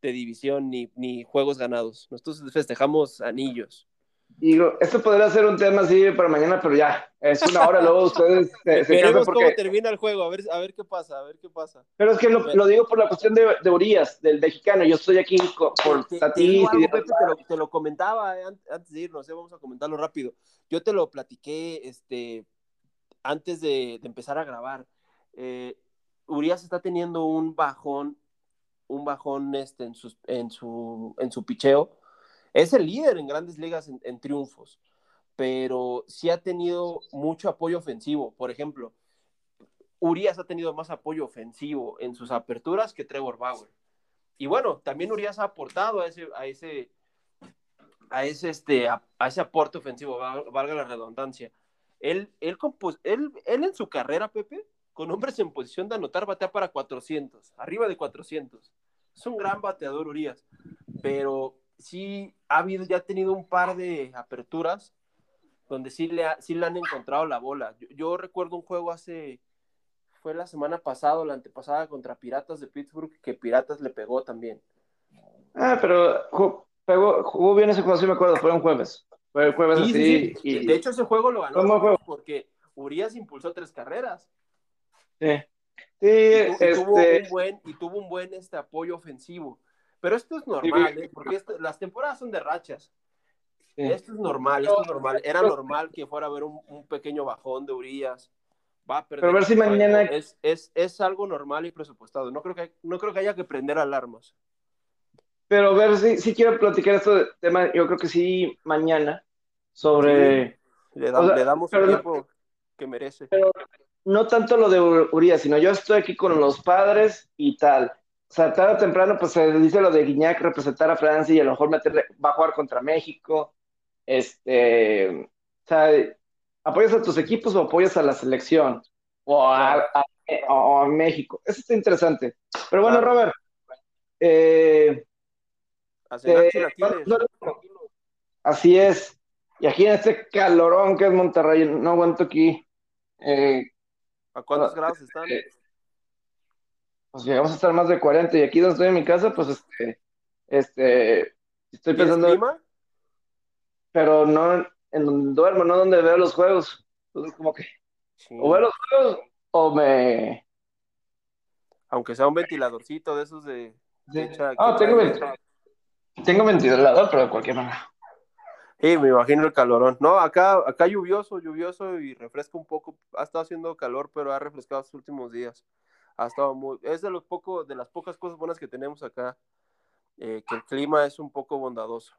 S2: de división ni, ni juegos ganados. Nosotros festejamos anillos.
S1: Digo, esto podría ser un tema así para mañana, pero ya, es una hora, luego ustedes
S2: se, Veremos porque... cómo termina el juego, a ver, a ver qué pasa, a ver qué pasa.
S1: Pero es que lo, digo por la cuestión de, de, Urias, del mexicano, yo estoy aquí por
S2: te, te, te, lo, comentaba antes de irnos, vamos a comentarlo rápido. Yo te lo platiqué este, antes de, de empezar a grabar. Eh, Urias está teniendo un bajón, un bajón este, en, sus, en, su, en su picheo es el líder en grandes ligas en, triunfos, pero sí ha tenido mucho apoyo ofensivo. Por ejemplo, Urias ha tenido más apoyo ofensivo en sus aperturas que Trevor Bauer. Y bueno, también Urias ha aportado a ese, a ese, a ese, este, a, ese aporte ofensivo, valga la redundancia. Él, él, él, él, en su carrera, Pepe, con hombres en posición de anotar, batea para 400, arriba de 400. Es un gran bateador Urias, pero sí ha habido, ya ha tenido un par de aperturas donde sí le, sí le han encontrado la bola. Yo, recuerdo un juego hace, fue la semana pasada o la antepasada contra Piratas de Pittsburgh, que Piratas le pegó también.
S1: Ah, pero jugó, bien ese juego, sí me acuerdo, fue un jueves. Fue el jueves así.
S2: Y... De hecho, ese juego lo ganó porque Urias impulsó tres carreras.
S1: Sí. Sí, y,
S2: tuvo
S1: este
S2: un buen, y tuvo un buen este, apoyo ofensivo. Pero esto es normal, ¿eh? porque las temporadas son de rachas. Esto es normal, esto es normal. Era normal que fuera a haber un, pequeño bajón de Urias. Va a perder
S1: Pero ver si mañana...
S2: Es, es, es, algo normal y presupuestado. No creo, que, no creo que haya que prender alarmas.
S1: Pero ver si, si quiero platicar esto de tema, yo creo que sí mañana, sobre...
S2: Le, damos el tiempo que merece.
S1: Pero no tanto lo de Urias, sino yo estoy aquí con los padres y tal o sea, tarde o temprano, pues se dice lo de Guiñac representar a Francia y a lo mejor meterle, va a jugar contra México. Este, o sea, ¿apoyas a tus equipos o apoyas a la selección? O a, México. Eso está interesante. Pero bueno, Robert. Eh, así es. Y aquí en este calorón que es Monterrey, no aguanto aquí. Eh,
S2: ¿A cuántos grados están?
S1: Pues llegamos a estar más de 40 y aquí donde estoy en mi casa, pues este, este, estoy pensando... Pero no en donde duermo, no donde veo los juegos. Entonces como que o veo los juegos o me...
S2: Aunque sea un ventiladorcito de esos de...
S1: Ah, tengo, tengo ventilador, pero de cualquier manera.
S2: Sí, me imagino el calorón. No, acá, acá lluvioso, lluvioso y refresca un poco. Ha estado haciendo calor, pero ha refrescado los últimos días ha estado muy, es de los poco, de las pocas cosas buenas que tenemos acá, eh, que el clima es un poco bondadoso.